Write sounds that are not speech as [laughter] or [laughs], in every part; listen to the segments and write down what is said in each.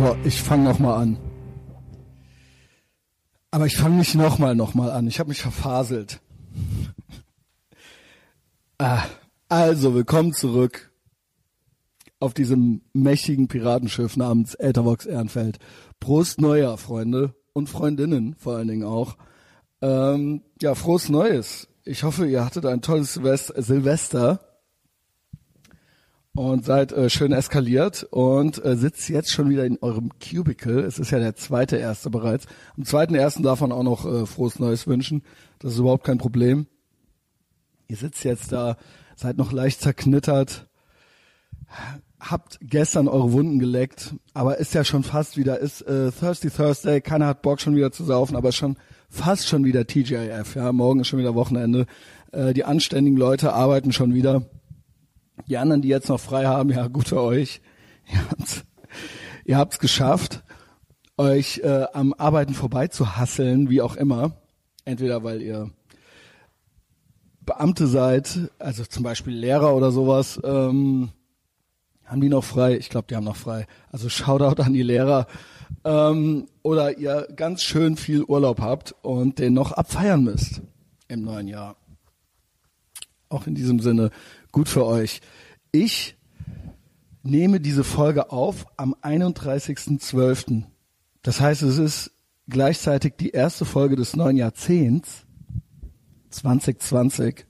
So, ich fange nochmal an. Aber ich fange nicht nochmal nochmal an. Ich habe mich verfaselt. [laughs] ah, also, willkommen zurück auf diesem mächtigen Piratenschiff namens Ethervox Ehrenfeld. Prost Neujahr, Freunde und Freundinnen vor allen Dingen auch. Ähm, ja, frohes Neues. Ich hoffe, ihr hattet ein tolles Silvester und seid äh, schön eskaliert und äh, sitzt jetzt schon wieder in eurem Cubicle. Es ist ja der zweite erste bereits. Am zweiten ersten darf man auch noch äh, frohes Neues wünschen. Das ist überhaupt kein Problem. Ihr sitzt jetzt da, seid noch leicht zerknittert, habt gestern eure Wunden geleckt, aber ist ja schon fast wieder, ist äh, Thirsty Thursday, keiner hat Bock schon wieder zu saufen, aber ist schon fast schon wieder TGIF, ja, morgen ist schon wieder Wochenende. Äh, die anständigen Leute arbeiten schon wieder die anderen, die jetzt noch frei haben, ja, gut für euch. Ihr ihr habt's geschafft, euch äh, am Arbeiten vorbei zu hasseln, wie auch immer. Entweder weil ihr Beamte seid, also zum Beispiel Lehrer oder sowas, ähm, haben die noch frei? Ich glaube, die haben noch frei. Also Shoutout an die Lehrer. Ähm, oder ihr ganz schön viel Urlaub habt und den noch abfeiern müsst im neuen Jahr. Auch in diesem Sinne gut für euch. Ich nehme diese Folge auf am 31.12. Das heißt, es ist gleichzeitig die erste Folge des neuen Jahrzehnts 2020.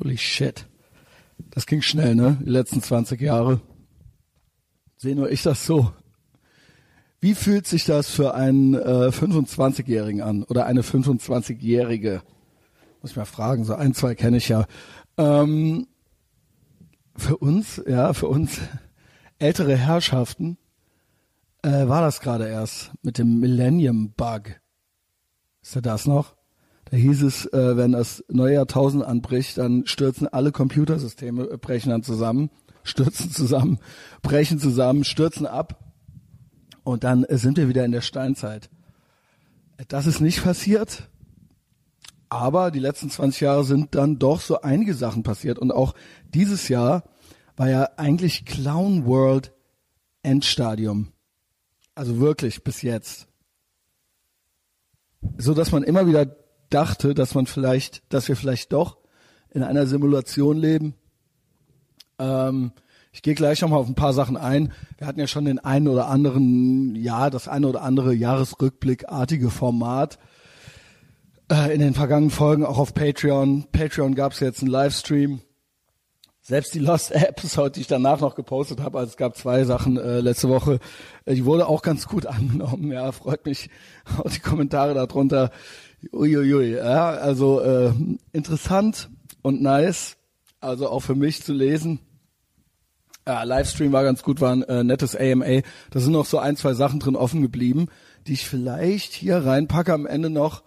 Holy shit. Das ging schnell, ne? Die letzten 20 Jahre. Sehe nur ich das so. Wie fühlt sich das für einen äh, 25-Jährigen an oder eine 25-Jährige? Muss ich mal fragen, so ein, zwei kenne ich ja. Ähm, für uns, ja, für uns ältere Herrschaften äh, war das gerade erst mit dem Millennium Bug. Ist ja das noch? Da hieß es, äh, wenn das neue Jahrtausend anbricht, dann stürzen alle Computersysteme, äh, brechen dann zusammen, stürzen zusammen, brechen zusammen, stürzen ab und dann äh, sind wir wieder in der Steinzeit. Das ist nicht passiert. Aber die letzten 20 Jahre sind dann doch so einige Sachen passiert. Und auch dieses Jahr war ja eigentlich Clown World Endstadium. Also wirklich bis jetzt. So dass man immer wieder dachte, dass man vielleicht, dass wir vielleicht doch in einer Simulation leben. Ähm, ich gehe gleich nochmal auf ein paar Sachen ein. Wir hatten ja schon den einen oder anderen, ja, das eine oder andere Jahresrückblickartige Format äh, in den vergangenen Folgen auch auf Patreon. Patreon gab es jetzt einen Livestream. Selbst die Lost Episode, [laughs] die ich danach noch gepostet habe, also es gab zwei Sachen äh, letzte Woche, äh, die wurde auch ganz gut [laughs] angenommen. Ja, freut mich [laughs] auch die Kommentare darunter. Uiuiui, ja, also äh, interessant und nice, also auch für mich zu lesen. Ja, Livestream war ganz gut, war ein äh, nettes AMA. Da sind noch so ein, zwei Sachen drin offen geblieben, die ich vielleicht hier reinpacke am Ende noch.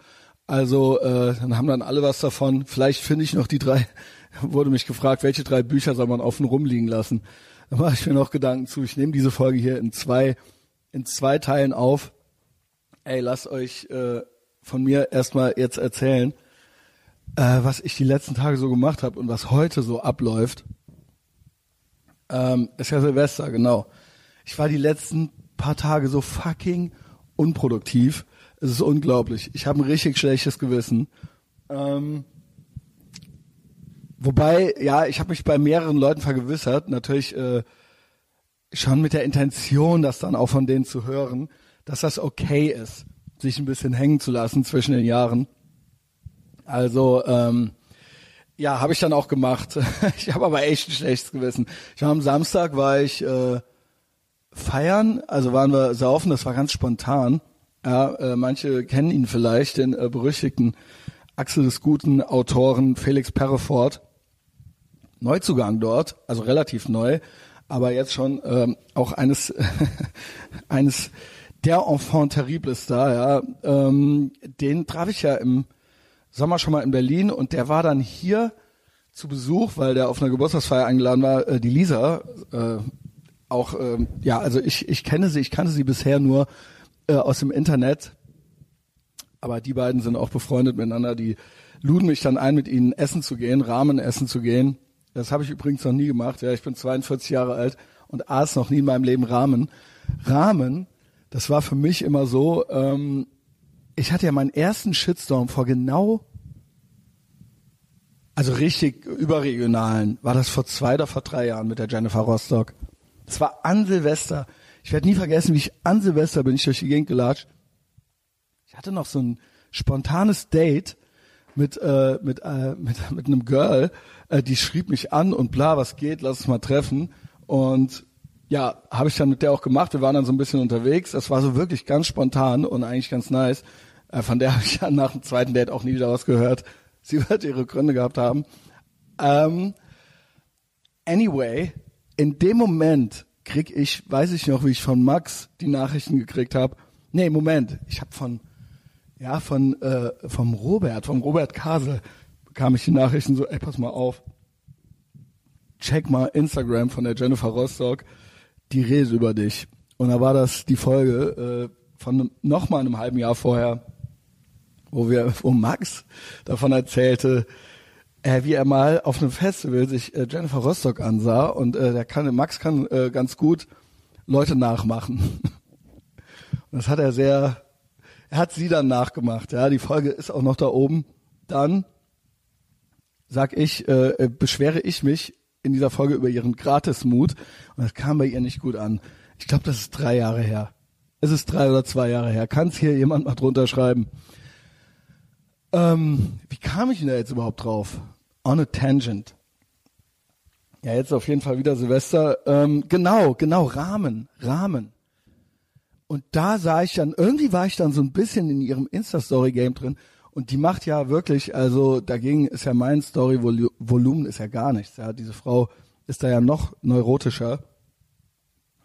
Also äh, dann haben dann alle was davon. Vielleicht finde ich noch die drei. [laughs] Wurde mich gefragt, welche drei Bücher soll man offen rumliegen lassen. Da mache ich mir noch Gedanken zu. Ich nehme diese Folge hier in zwei in zwei Teilen auf. Ey, lasst euch äh, von mir erstmal jetzt erzählen, äh, was ich die letzten Tage so gemacht habe und was heute so abläuft. Ähm, ist ja Silvester, genau. Ich war die letzten paar Tage so fucking unproduktiv es ist unglaublich. Ich habe ein richtig schlechtes Gewissen. Ähm, wobei, ja, ich habe mich bei mehreren Leuten vergewissert, natürlich äh, schon mit der Intention, das dann auch von denen zu hören, dass das okay ist, sich ein bisschen hängen zu lassen zwischen den Jahren. Also, ähm, ja, habe ich dann auch gemacht. [laughs] ich habe aber echt ein schlechtes Gewissen. Ich war am Samstag, war ich äh, feiern, also waren wir saufen, das war ganz spontan. Ja, äh, manche kennen ihn vielleicht, den äh, berüchtigten Axel des Guten Autoren Felix Perrefort. Neuzugang dort, also relativ neu, aber jetzt schon ähm, auch eines [laughs] eines der Enfant terribles da, ja. Ähm, den traf ich ja im Sommer schon mal in Berlin und der war dann hier zu Besuch, weil der auf einer Geburtstagsfeier eingeladen war, äh, die Lisa, äh, auch, äh, ja, also ich, ich kenne sie, ich kannte sie bisher nur äh, aus dem Internet. Aber die beiden sind auch befreundet miteinander. Die luden mich dann ein, mit ihnen essen zu gehen, Rahmen essen zu gehen. Das habe ich übrigens noch nie gemacht. Ja, ich bin 42 Jahre alt und aß noch nie in meinem Leben Ramen. Ramen, das war für mich immer so, ähm, ich hatte ja meinen ersten Shitstorm vor genau, also richtig überregionalen, war das vor zwei oder vor drei Jahren mit der Jennifer Rostock. Das war an Silvester. Ich werde nie vergessen, wie ich an Silvester bin ich durch die Gegend gelatscht. Ich hatte noch so ein spontanes Date mit äh, mit äh, mit mit einem Girl, äh, die schrieb mich an und bla, was geht, lass uns mal treffen und ja, habe ich dann mit der auch gemacht. Wir waren dann so ein bisschen unterwegs. Das war so wirklich ganz spontan und eigentlich ganz nice. Äh, von der [laughs] habe ich dann nach dem zweiten Date auch nie wieder was gehört. [laughs] Sie wird ihre Gründe gehabt haben. Ähm, anyway, in dem Moment krieg ich, weiß ich noch, wie ich von Max die Nachrichten gekriegt habe. Nee, Moment, ich habe von ja, von äh, vom Robert, vom Robert Kasel bekam ich die Nachrichten so, ey, pass mal auf. Check mal Instagram von der Jennifer Rostock, die redet über dich. Und da war das die Folge äh, von noch mal einem halben Jahr vorher, wo wir, wo Max davon erzählte, äh, wie er mal auf einem Festival sich äh, Jennifer Rostock ansah und äh, der kann, Max kann äh, ganz gut Leute nachmachen. und das hat er sehr er hat sie dann nachgemacht. Ja, die Folge ist auch noch da oben. Dann sag ich, äh, beschwere ich mich in dieser Folge über ihren Gratismut und das kam bei ihr nicht gut an. Ich glaube, das ist drei Jahre her. Es ist drei oder zwei Jahre her. Kann es hier jemand mal drunter schreiben? Ähm, wie kam ich denn da jetzt überhaupt drauf? On a tangent. Ja, jetzt auf jeden Fall wieder Silvester. Ähm, genau, genau, Rahmen, Rahmen. Und da sah ich dann, irgendwie war ich dann so ein bisschen in ihrem Insta-Story-Game drin. Und die macht ja wirklich, also dagegen ist ja mein Story-Volumen ist ja gar nichts. Ja, diese Frau ist da ja noch neurotischer.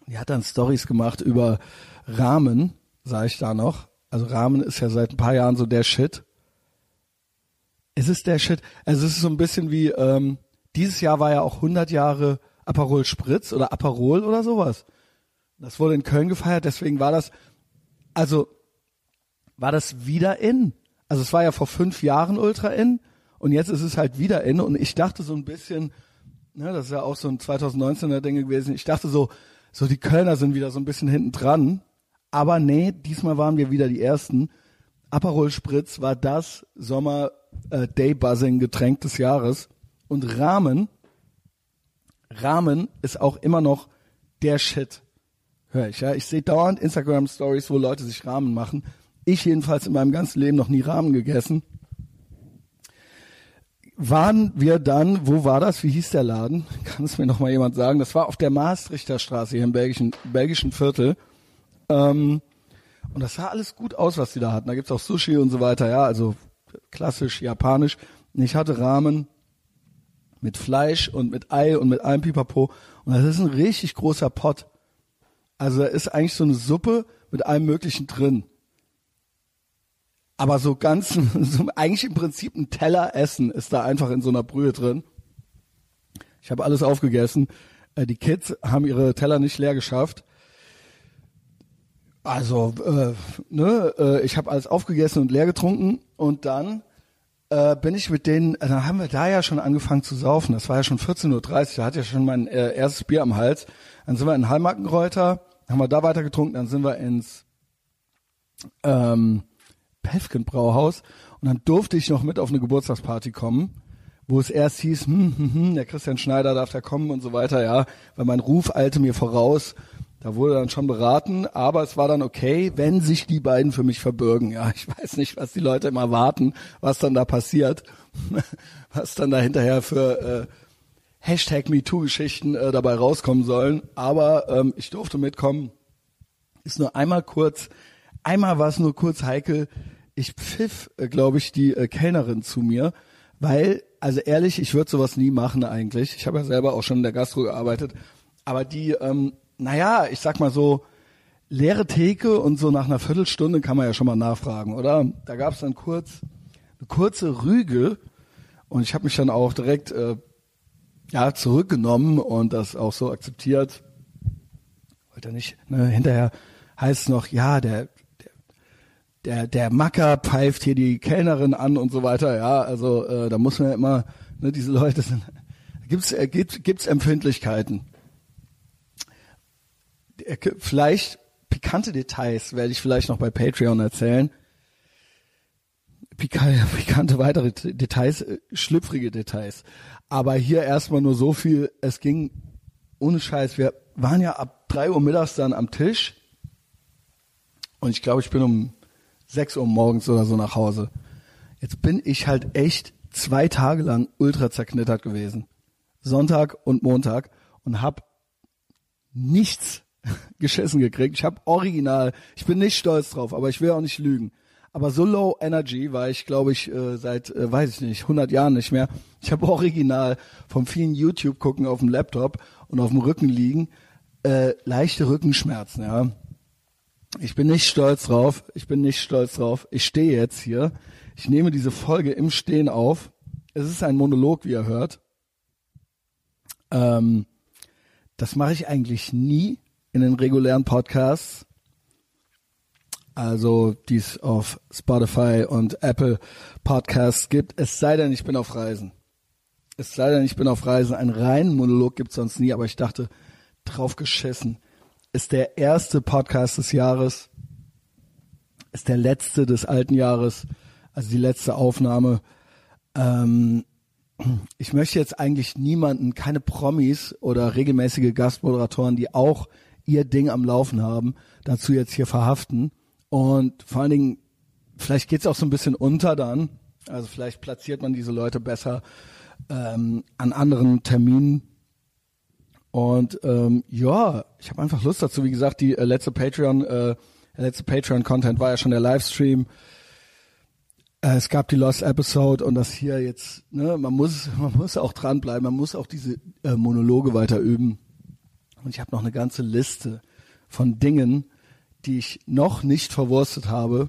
Die hat dann Stories gemacht über Rahmen, sah ich da noch. Also Rahmen ist ja seit ein paar Jahren so der Shit. Es ist der Shit. Also es ist so ein bisschen wie, ähm, dieses Jahr war ja auch 100 Jahre Aperol Spritz oder Aperol oder sowas. Das wurde in Köln gefeiert, deswegen war das, also war das wieder in. Also es war ja vor fünf Jahren Ultra in und jetzt ist es halt wieder in und ich dachte so ein bisschen, ne, das ist ja auch so ein 2019er Ding gewesen, ich dachte so, so die Kölner sind wieder so ein bisschen hinten dran, aber nee, diesmal waren wir wieder die Ersten. Aperol Spritz war das Sommer äh, Daybuzzing Getränk des Jahres und Rahmen, Rahmen ist auch immer noch der Shit höre ich. Ja, ich sehe dauernd Instagram Stories, wo Leute sich Rahmen machen. Ich jedenfalls in meinem ganzen Leben noch nie Rahmen gegessen. Waren wir dann, wo war das? Wie hieß der Laden? [laughs] Kann es mir noch mal jemand sagen? Das war auf der Maastrichter Straße hier im belgischen, belgischen Viertel. Ähm, und das sah alles gut aus, was die da hatten. Da gibt's auch Sushi und so weiter, ja, also klassisch japanisch. Und ich hatte Rahmen mit Fleisch und mit Ei und mit allem Pipapo. Und das ist ein richtig großer Pott. Also da ist eigentlich so eine Suppe mit allem Möglichen drin. Aber so ganz, [laughs] so eigentlich im Prinzip ein Teller Essen ist da einfach in so einer Brühe drin. Ich habe alles aufgegessen. Äh, die Kids haben ihre Teller nicht leer geschafft. Also, äh, ne, äh, ich habe alles aufgegessen und leer getrunken und dann äh, bin ich mit denen, äh, dann haben wir da ja schon angefangen zu saufen. Das war ja schon 14.30 Uhr, da hatte ja schon mein äh, erstes Bier am Hals. Dann sind wir in Heilmarkenreuter, haben wir da weiter getrunken, dann sind wir ins ähm, Pefken Brauhaus und dann durfte ich noch mit auf eine Geburtstagsparty kommen, wo es erst hieß, hm, hm, hm, der Christian Schneider darf da kommen und so weiter, ja, weil mein Ruf eilte mir voraus. Da wurde dann schon beraten, aber es war dann okay, wenn sich die beiden für mich verbürgen. Ja, ich weiß nicht, was die Leute immer warten, was dann da passiert, [laughs] was dann da hinterher für äh, Hashtag MeToo-Geschichten äh, dabei rauskommen sollen. Aber ähm, ich durfte mitkommen. Ist nur einmal kurz, einmal war es nur kurz heikel. Ich pfiff, äh, glaube ich, die äh, Kellnerin zu mir, weil, also ehrlich, ich würde sowas nie machen eigentlich. Ich habe ja selber auch schon in der Gastro gearbeitet. Aber die, ähm, naja, ich sag mal so, leere Theke und so nach einer Viertelstunde kann man ja schon mal nachfragen, oder? Da gab es dann kurz eine kurze Rüge und ich habe mich dann auch direkt äh, ja, zurückgenommen und das auch so akzeptiert. Wollte nicht, ne, hinterher heißt es noch, ja, der, der, der, Macker pfeift hier die Kellnerin an und so weiter, ja, also äh, da muss man ja immer, ne, diese Leute sind, gibt's, äh, gibt, gibt's Empfindlichkeiten. äh, vielleicht pikante Details werde ich vielleicht noch bei Patreon erzählen. Pika- [laughs] Pikante weitere Details, äh, schlüpfrige Details. Aber hier erstmal nur so viel, es ging ohne Scheiß, wir waren ja ab drei Uhr mittags dann am Tisch und ich glaube, ich bin um sechs Uhr morgens oder so nach Hause. Jetzt bin ich halt echt zwei Tage lang ultra zerknittert gewesen. Sonntag und Montag und hab nichts [laughs] geschissen gekriegt. Ich habe original, ich bin nicht stolz drauf, aber ich will auch nicht lügen. Aber so low energy war ich, glaube ich, äh, seit, äh, weiß ich nicht, 100 Jahren nicht mehr. Ich habe original vom vielen YouTube gucken auf dem Laptop und auf dem Rücken liegen äh, leichte Rückenschmerzen. Ja, ich bin nicht stolz drauf. Ich bin nicht stolz drauf. Ich stehe jetzt hier. Ich nehme diese Folge im Stehen auf. Es ist ein Monolog, wie ihr hört. Ähm, das mache ich eigentlich nie in den regulären Podcasts. Also, die es auf Spotify und Apple Podcasts gibt. Es sei denn, ich bin auf Reisen. Es sei denn, ich bin auf Reisen. Einen reinen Monolog gibt's sonst nie, aber ich dachte, drauf geschissen. Ist der erste Podcast des Jahres. Ist der letzte des alten Jahres. Also die letzte Aufnahme. Ähm, ich möchte jetzt eigentlich niemanden, keine Promis oder regelmäßige Gastmoderatoren, die auch ihr Ding am Laufen haben, dazu jetzt hier verhaften. Und vor allen Dingen, vielleicht geht's auch so ein bisschen unter dann. Also vielleicht platziert man diese Leute besser ähm, an anderen Terminen. Und ähm, ja, ich habe einfach Lust dazu. Wie gesagt, die äh, letzte Patreon, äh, der letzte Patreon-Content war ja schon der Livestream. Äh, es gab die Lost Episode und das hier jetzt, ne, man muss, [laughs] man muss auch dranbleiben, man muss auch diese äh, Monologe weiter üben. Und ich habe noch eine ganze Liste von Dingen, die ich noch nicht verwurstet habe,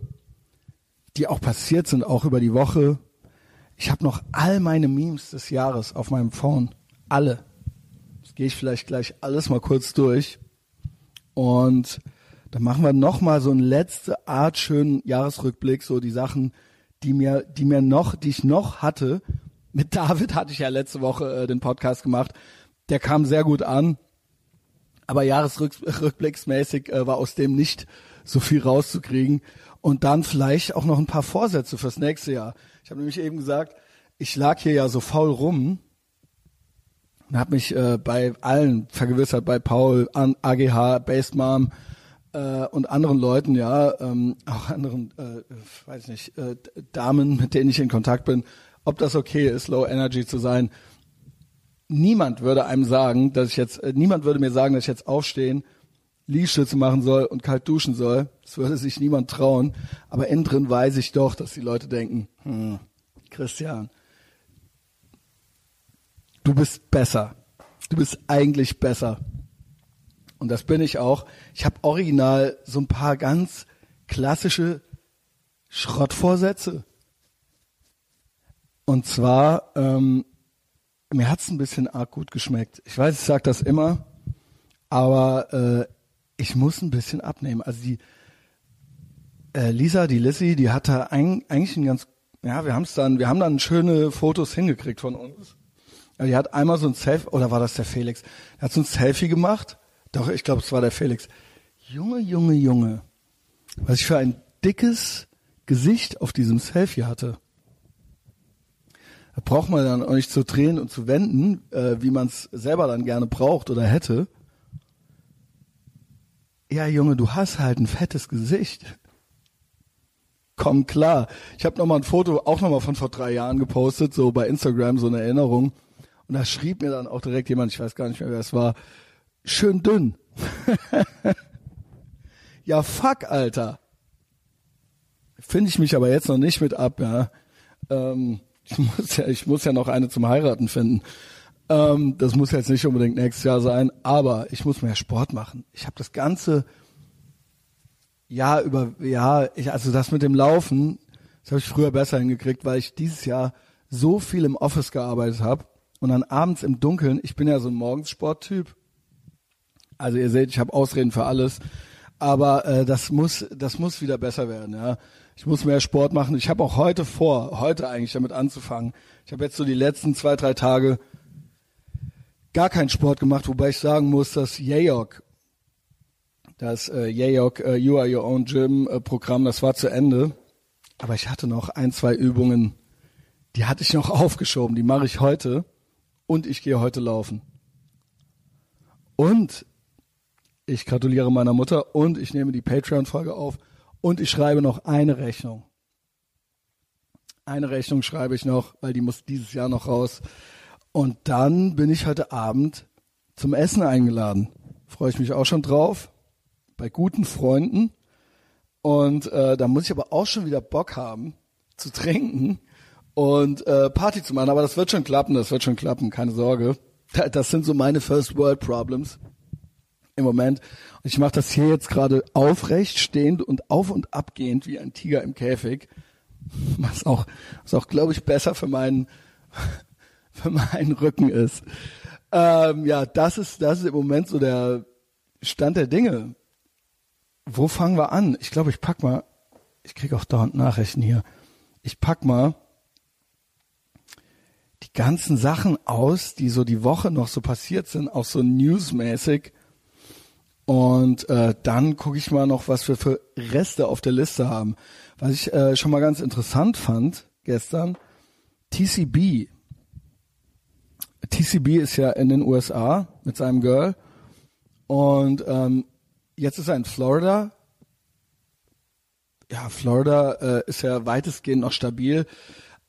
die auch passiert sind, auch über die Woche. Ich habe noch all meine Memes des Jahres auf meinem Phone. Alle. Gehe ich vielleicht gleich alles mal kurz durch. Und dann machen wir noch mal so einen letzte Art schönen Jahresrückblick, so die Sachen, die mir, die mir noch, die ich noch hatte. Mit David hatte ich ja letzte Woche äh, den Podcast gemacht. Der kam sehr gut an. Aber jahresrückblicksmäßig äh, war aus dem nicht so viel rauszukriegen. Und dann vielleicht auch noch ein paar Vorsätze fürs nächste Jahr. Ich habe nämlich eben gesagt, ich lag hier ja so faul rum und habe mich äh, bei allen vergewissert, bei Paul, an AGH, Based Mom äh, und anderen Leuten, ja, ähm, [laughs] auch anderen, äh, weiß nicht, äh, Damen, mit denen ich in Kontakt bin, ob das okay ist, Low Energy zu sein niemand würde einem sagen, dass ich jetzt, äh, niemand würde mir sagen, dass ich jetzt aufstehen, Liegestütze machen soll und kalt duschen soll. Das würde sich niemand trauen. Aber innen drin weiß ich doch, dass die Leute denken, hm, Christian, du bist besser. Du bist eigentlich besser. Und das bin ich auch. Ich habe original so ein paar ganz klassische Schrottvorsätze. Und zwar, ähm, mir hat's ein bisschen arg gut geschmeckt. Ich weiß, ich sag das immer, aber äh, ich muss ein bisschen abnehmen. Also die äh, Lisa, die Lissy, die hat da ein, eigentlich ein ganz, ja, wir haben es dann, wir haben dann schöne Fotos hingekriegt von uns. Ja, die hat einmal so ein Selfie, oder war das der Felix? Er hat so ein Selfie gemacht. Doch, ich glaube, es war der Felix. Junge, Junge, Junge. Was ich für ein dickes Gesicht auf diesem Selfie hatte. Da braucht man dann auch nicht zu drehen und zu wenden, äh, wie man es selber dann gerne braucht oder hätte. Ja, Junge, du hast halt ein fettes Gesicht. Komm klar. Ich habe noch mal ein Foto auch noch mal von vor drei Jahren gepostet, so bei Instagram, so eine Erinnerung. Und da schrieb mir dann auch direkt jemand, ich weiß gar nicht mehr, wer es war, schön dünn. [laughs] ja, fuck, Alter. Finde ich mich aber jetzt noch nicht mit ab, ja. Ähm, ich muss ja, ich muss ja noch eine zum Heiraten finden. Ähm, das muss jetzt nicht unbedingt nächstes Jahr sein, aber ich muss mehr Sport machen. Ich habe das ganze Jahr über, ja, ich, also das mit dem Laufen, das habe ich früher besser hingekriegt, weil ich dieses Jahr so viel im Office gearbeitet habe und dann abends im Dunkeln, ich bin ja so ein Morgensporttyp. Also ihr seht, ich habe Ausreden für alles, aber äh, das muss, das muss wieder besser werden, ja. Ich muss mehr Sport machen. Ich habe auch heute vor, heute eigentlich damit anzufangen. Ich habe jetzt so die letzten zwei, drei Tage gar keinen Sport gemacht, wobei ich sagen muss, dass Jayok das äh, Yayok äh, You Are Your Own Gym äh, Programm, das war zu Ende. Aber ich hatte noch ein, zwei Übungen, die hatte ich noch [laughs] aufgeschoben, die mache ich heute und ich gehe heute laufen. Und ich gratuliere meiner Mutter und ich nehme die Patreon-Folge auf und ich schreibe noch eine Rechnung. Eine Rechnung schreibe ich noch, weil die muss dieses Jahr noch raus. Und dann bin ich heute Abend zum Essen eingeladen. Freue ich mich auch schon drauf. Bei guten Freunden. Und äh, da muss ich aber auch schon wieder Bock haben zu trinken und äh, Party zu machen. Aber das wird schon klappen, das wird schon klappen, keine Sorge. Das sind so meine First World Problems im Moment. Und ich mache das hier jetzt gerade aufrecht, stehend und auf und abgehend wie ein Tiger im Käfig. Was auch, was auch glaube ich, besser für meinen, [laughs] für meinen Rücken ist. Ähm, ja, das ist, das ist im Moment so der Stand der Dinge. Wo fangen wir an? Ich glaube, ich pack mal, ich kriege auch dauernd Nachrichten hier. Ich pack mal die ganzen Sachen aus, die so die Woche noch so passiert sind, auch so newsmäßig und äh, dann gucke ich mal noch, was wir für Reste auf der Liste haben. Was ich äh, schon mal ganz interessant fand gestern, TCB. TCB ist ja in den USA mit seinem Girl. Und ähm, jetzt ist er in Florida. Ja, Florida äh, ist ja weitestgehend noch stabil.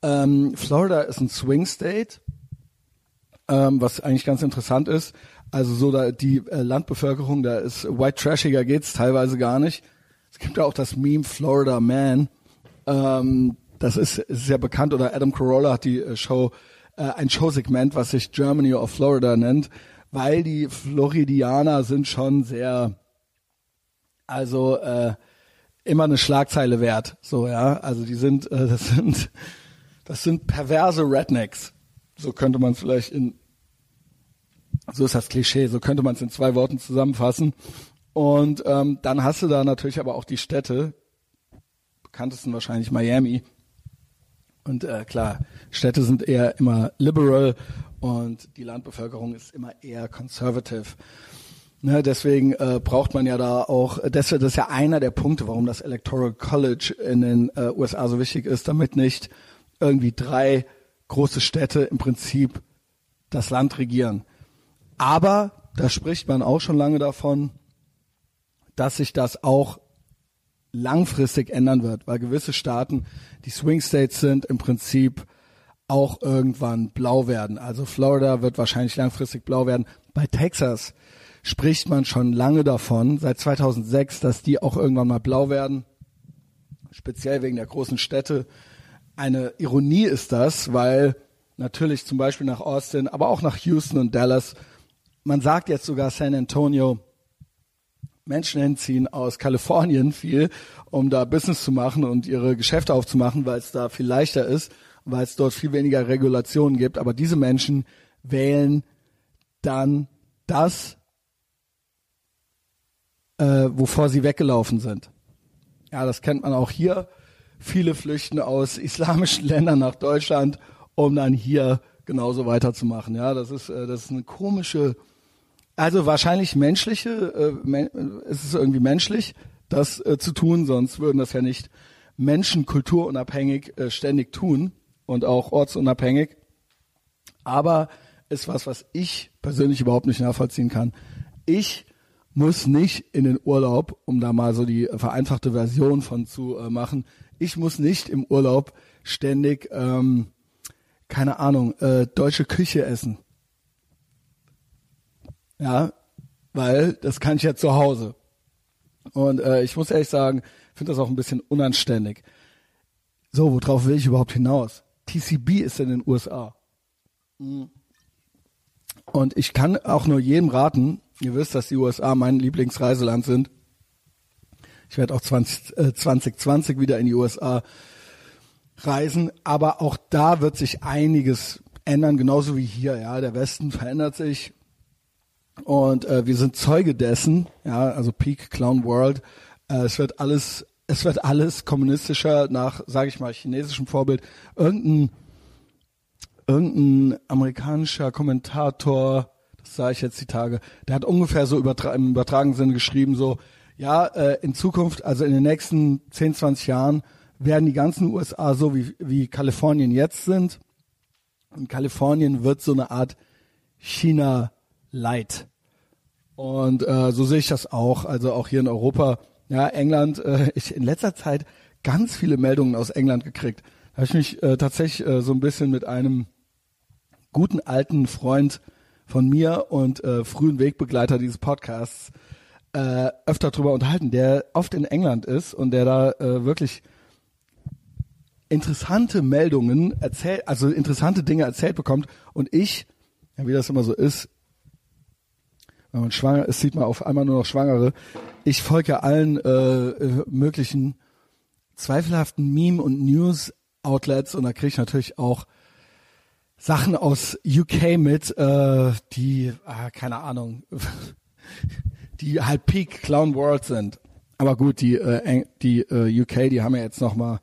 Ähm, Florida ist ein Swing State, ähm, was eigentlich ganz interessant ist. Also so da die äh, Landbevölkerung, da ist white trashiger geht's teilweise gar nicht. Es gibt ja auch das Meme Florida Man. Ähm, das ist, sehr bekannt oder Adam Carolla hat die äh, Show äh, ein Showsegment, was sich Germany of Florida nennt, weil die Floridianer sind schon sehr also äh, immer eine Schlagzeile wert, so ja, also die sind äh, [laughs] das sind das sind perverse Rednecks. So könnte man es vielleicht in so ist das Klischee, so könnte man es in zwei Worten zusammenfassen. Und ähm, dann hast du da natürlich aber auch die Städte, bekanntesten wahrscheinlich Miami. Und äh, klar, Städte sind eher immer liberal und die Landbevölkerung ist immer eher conservative. Ne, deswegen äh, braucht man ja da auch, das, das ist ja einer der Punkte, warum das Electoral College in den äh, USA so wichtig ist, damit nicht irgendwie drei große Städte im Prinzip das Land regieren. Aber da spricht man auch schon lange davon, dass sich das auch langfristig ändern wird, weil gewisse Staaten, die Swing States sind, im Prinzip auch irgendwann blau werden. Also Florida wird wahrscheinlich langfristig blau werden. Bei Texas spricht man schon lange davon, seit 2006, dass die auch irgendwann mal blau werden. Speziell wegen der großen Städte. Eine Ironie ist das, weil natürlich zum Beispiel nach Austin, aber auch nach Houston und Dallas man sagt jetzt sogar San Antonio, Menschen hinziehen aus Kalifornien viel, um da Business zu machen und ihre Geschäfte aufzumachen, weil es da viel leichter ist, weil es dort viel weniger Regulationen gibt. Aber diese Menschen wählen dann das, äh, wovor sie weggelaufen sind. Ja, das kennt man auch hier. Viele flüchten aus islamischen [laughs] Ländern nach Deutschland, um dann hier genauso weiterzumachen. Ja, das ist, äh, das ist eine komische also wahrscheinlich menschliche, äh, men es ist irgendwie menschlich, das äh, zu tun, sonst würden das ja nicht Menschen kulturunabhängig äh, ständig tun und auch ortsunabhängig. Aber ist was, was ich persönlich überhaupt nicht nachvollziehen kann. Ich muss nicht in den Urlaub, um da mal so die vereinfachte Version von zu äh, machen. Ich muss nicht im Urlaub ständig, ähm, keine Ahnung, äh, deutsche Küche essen. Ja, weil das kann ich ja zu Hause. Und äh, ich muss ehrlich sagen, finde das auch ein bisschen unanständig. So, worauf will ich überhaupt hinaus? TCB ist in den USA. Und ich kann auch nur jedem raten, ihr wisst, dass die USA mein Lieblingsreiseland sind. Ich werde auch 20, äh, 2020 wieder in die USA reisen, aber auch da wird sich einiges ändern, genauso wie hier. Ja, der Westen verändert sich, und äh, wir sind Zeuge dessen, ja, also Peak Clown World. Äh, es wird alles, es wird alles kommunistischer nach, sage ich mal, chinesischem Vorbild. Irgendein, irgendein amerikanischer Kommentator, das sage ich jetzt die Tage, der hat ungefähr so übertra im übertragenen Sinne geschrieben, so, ja, äh, in Zukunft, also in den nächsten 10, 20 Jahren, werden die ganzen USA so wie, wie Kalifornien jetzt sind. Und Kalifornien wird so eine Art China Light. Und äh, so sehe ich das auch. Also auch hier in Europa. Ja, England, äh, [laughs] ich in letzter Zeit ganz viele Meldungen aus England gekriegt. Da habe ich mich äh, tatsächlich äh, so ein bisschen mit einem guten alten Freund von mir und äh, frühen Wegbegleiter dieses Podcasts äh, öfter drüber unterhalten, der oft in England ist und der da äh, wirklich interessante Meldungen erzählt, also interessante Dinge erzählt bekommt und ich, ja, wie das immer so ist, wenn man schwanger ist, sieht man auf einmal nur noch Schwangere. Ich folge allen äh, möglichen zweifelhaften Meme- und News-Outlets und da kriege ich natürlich auch Sachen aus UK mit, äh, die, ah, keine Ahnung, [laughs] die halt Peak Clown World sind. Aber gut, die, äh, die äh, UK, die haben ja jetzt noch mal,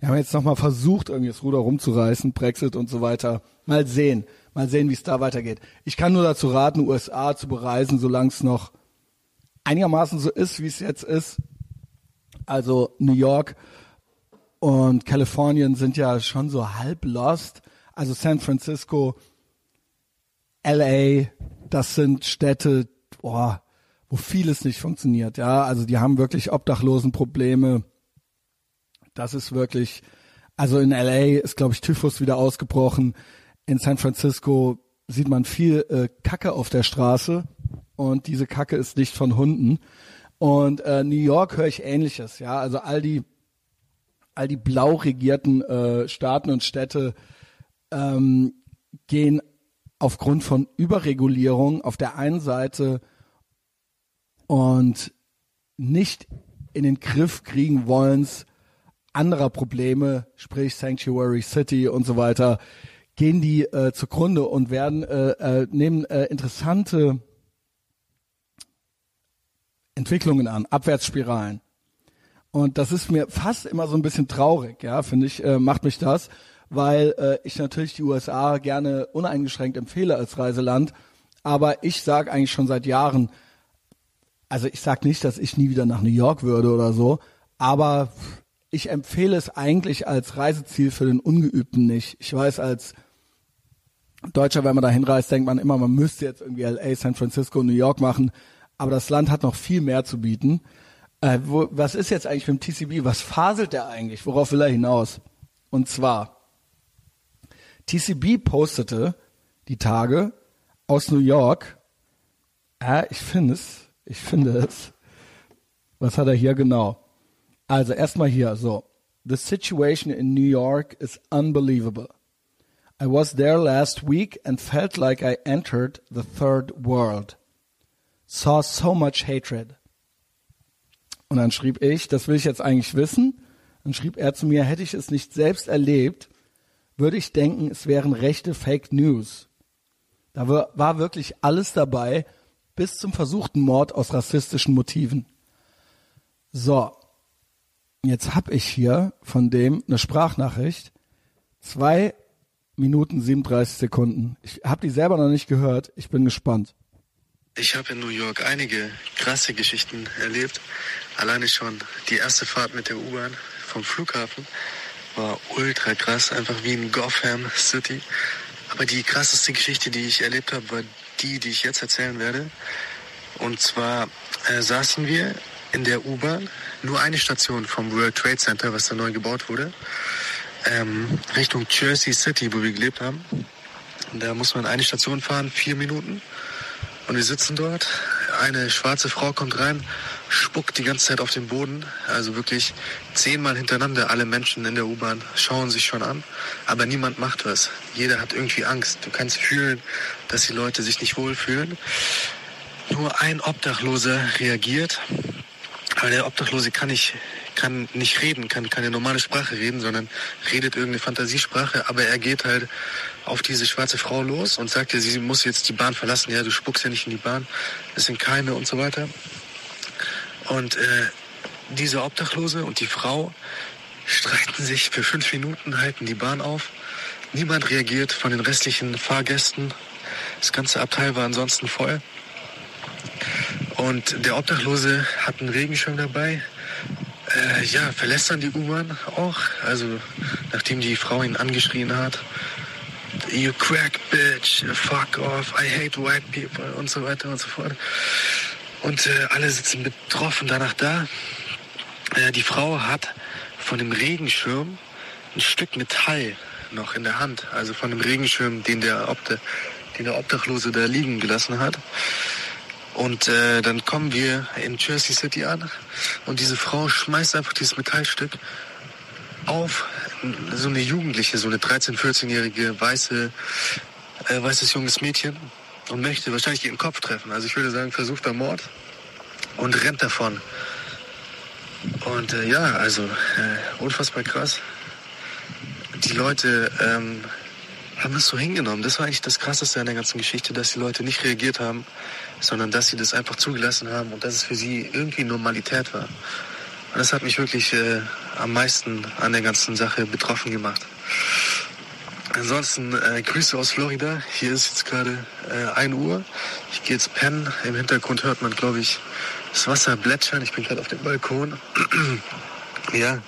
die haben jetzt noch mal versucht, irgendwie das Ruder rumzureißen, Brexit und so weiter. Mal sehen, mal sehen, wie es da weitergeht. Ich kann nur dazu raten, USA zu bereisen, solange es noch einigermaßen so ist, wie es jetzt ist. Also New York und Kalifornien sind ja schon so halb lost. Also San Francisco, LA, das sind Städte, boah, wo vieles nicht funktioniert. Ja, also die haben wirklich Obdachlosenprobleme. Das ist wirklich, also in LA ist, glaube ich, Typhus wieder ausgebrochen. In San Francisco sieht man viel äh, Kacke auf der Straße und diese Kacke ist nicht von Hunden. Und äh, New York höre ich Ähnliches. Ja, also all die all die blau regierten äh, Staaten und Städte ähm, gehen aufgrund von Überregulierung auf der einen Seite und nicht in den Griff kriegen wollens anderer Probleme, sprich Sanctuary City und so weiter, gehen die äh, zugrunde und werden äh, äh, nehmen äh, interessante Entwicklungen an, Abwärtsspiralen. Und das ist mir fast immer so ein bisschen traurig, ja, finde ich, äh, macht mich das, weil äh, ich natürlich die USA gerne uneingeschränkt empfehle als Reiseland, aber ich sage eigentlich schon seit Jahren, also ich sage nicht, dass ich nie wieder nach New York würde oder so, aber ich empfehle es eigentlich als Reiseziel für den Ungeübten nicht. Ich weiß, als Deutscher, wenn man da hinreist, denkt man immer, man müsste jetzt irgendwie LA, San Francisco, New York machen, aber das Land hat noch viel mehr zu bieten. Äh, wo, was ist jetzt eigentlich mit dem TCB? Was faselt der eigentlich? Worauf will er hinaus? Und zwar, TCB postete die Tage aus New York. Äh, ich finde es, ich finde es. Was hat er hier genau? Also erstmal hier so. The situation in New York is unbelievable. I was there last week and felt like I entered the third world. Saw so much hatred. Und dann schrieb ich, das will ich jetzt eigentlich wissen. Dann schrieb er zu mir, hätte ich es nicht selbst erlebt, würde ich denken, es wären rechte Fake News. Da war wirklich alles dabei, bis zum versuchten Mord aus rassistischen Motiven. So, jetzt habe ich hier von dem eine Sprachnachricht, zwei Minuten 37 Sekunden. Ich habe die selber noch nicht gehört. Ich bin gespannt. Ich habe in New York einige krasse Geschichten erlebt. Alleine schon die erste Fahrt mit der U-Bahn vom Flughafen war ultra krass, einfach wie in Gotham City. Aber die krasseste Geschichte, die ich erlebt habe, war die, die ich jetzt erzählen werde. Und zwar äh, saßen wir in der U-Bahn, nur eine Station vom World Trade Center, was da neu gebaut wurde, ähm, Richtung Jersey City, wo wir gelebt haben. Und da muss man eine Station fahren, vier Minuten. Und wir sitzen dort. Eine schwarze Frau kommt rein, spuckt die ganze Zeit auf den Boden. Also wirklich zehnmal hintereinander. Alle Menschen in der U-Bahn schauen sich schon an. Aber niemand macht was. Jeder hat irgendwie Angst. Du kannst fühlen, dass die Leute sich nicht wohlfühlen. Nur ein Obdachloser reagiert. Aber der Obdachlose kann nicht, kann nicht reden, kann keine normale Sprache reden, sondern redet irgendeine Fantasiesprache. Aber er geht halt auf diese schwarze Frau los und sagt ihr, sie muss jetzt die Bahn verlassen. Ja, du spuckst ja nicht in die Bahn. Es sind Keime und so weiter. Und äh, diese Obdachlose und die Frau streiten sich für fünf Minuten, halten die Bahn auf. Niemand reagiert von den restlichen Fahrgästen. Das ganze Abteil war ansonsten voll. Und der Obdachlose hat einen Regenschirm dabei. Äh, ja, verlässt dann die U-Bahn auch. Also nachdem die Frau ihn angeschrien hat. You crack bitch, fuck off, I hate white people und so weiter und so fort. Und äh, alle sitzen betroffen danach da. Äh, die Frau hat von dem Regenschirm ein Stück Metall noch in der Hand. Also von dem Regenschirm, den der, Obde, den der Obdachlose da liegen gelassen hat. Und äh, dann kommen wir in Jersey City an und diese Frau schmeißt einfach dieses Metallstück auf so eine Jugendliche, so eine 13-, 14-jährige weiße, äh, weißes junges Mädchen und möchte wahrscheinlich ihren Kopf treffen. Also ich würde sagen, versuchter Mord und rennt davon. Und äh, ja, also äh, unfassbar krass. Die Leute ähm, haben es so hingenommen. Das war eigentlich das Krasseste an der ganzen Geschichte, dass die Leute nicht reagiert haben, sondern dass sie das einfach zugelassen haben und dass es für sie irgendwie Normalität war. Und das hat mich wirklich äh, am meisten an der ganzen Sache betroffen gemacht. Ansonsten äh, Grüße aus Florida. Hier ist jetzt gerade äh, 1 Uhr. Ich gehe jetzt pennen. Im Hintergrund hört man, glaube ich, das Wasser plätschern. Ich bin gerade auf dem Balkon. [clears throat] ja,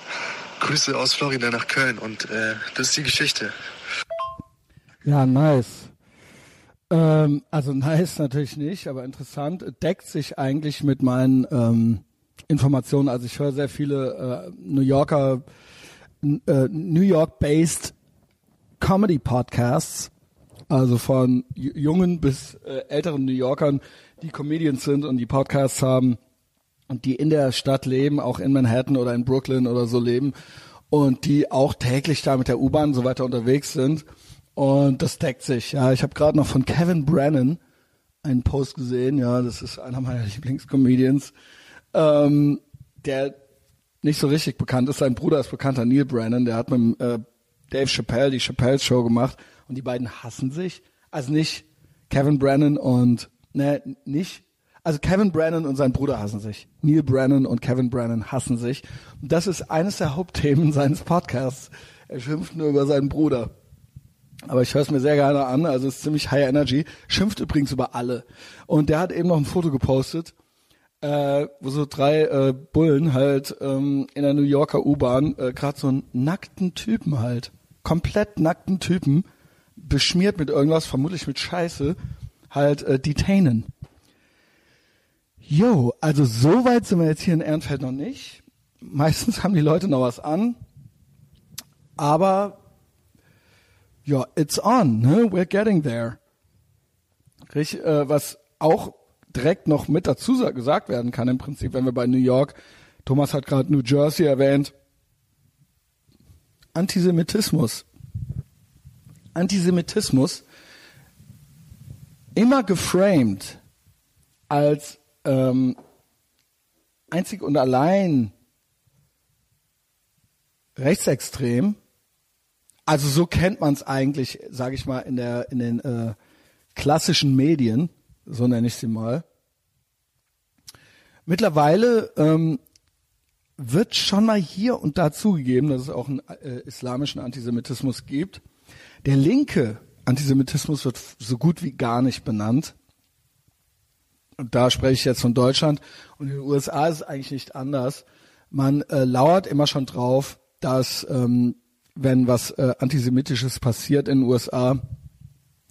Grüße aus Florida nach Köln und äh, das ist die Geschichte. Ja, nice. Ähm, also nice natürlich nicht, aber interessant. Deckt sich eigentlich mit meinen ähm, Informationen. Also ich höre sehr viele äh, New Yorker, äh, New York-based Comedy-Podcasts, also von jungen bis äh, älteren New Yorkern, die Comedians sind und die Podcasts haben und die in der Stadt leben, auch in Manhattan oder in Brooklyn oder so leben und die auch täglich da mit der U-Bahn so weiter unterwegs sind. Und das deckt sich. Ja, ich habe gerade noch von Kevin Brennan einen Post gesehen. Ja, das ist einer meiner Lieblingscomedians, ähm, der nicht so richtig bekannt ist. Sein Bruder ist bekannter, Neil Brennan. Der hat mit äh, Dave Chappelle die Chappelle Show gemacht und die beiden hassen sich. Also nicht Kevin Brennan und ne, nicht also Kevin Brennan und sein Bruder hassen sich. Neil Brennan und Kevin Brennan hassen sich. Und das ist eines der Hauptthemen [laughs] seines Podcasts. Er schimpft nur über seinen Bruder. Aber ich höre es mir sehr gerne an, also ist ziemlich High Energy. Schimpft übrigens über alle. Und der hat eben noch ein Foto gepostet, äh, wo so drei äh, Bullen halt ähm, in der New Yorker U-Bahn äh, gerade so einen nackten Typen halt, komplett nackten Typen, beschmiert mit irgendwas, vermutlich mit Scheiße, halt äh, detainen. Jo, also so weit sind wir jetzt hier in Ehrenfeld noch nicht. Meistens [laughs] haben die Leute noch was an. Aber ja, it's on, ne? We're getting there. Richtig, äh, was auch direkt noch mit dazu gesagt werden kann im Prinzip, wenn wir bei New York, Thomas hat gerade New Jersey erwähnt, Antisemitismus. Antisemitismus immer geframed als ähm, einzig und allein rechtsextrem. Also so kennt man es eigentlich, sage ich mal, in der in den äh, klassischen Medien, so nenne ich sie mal. Mittlerweile ähm, wird schon mal hier und da zugegeben, dass es auch einen äh, islamischen Antisemitismus gibt. Der linke Antisemitismus wird so gut wie gar nicht benannt und da spreche ich jetzt von Deutschland und in den USA ist es eigentlich nicht anders. Man äh, lauert immer schon drauf, dass ähm, wenn was äh, antisemitisches passiert in den USA,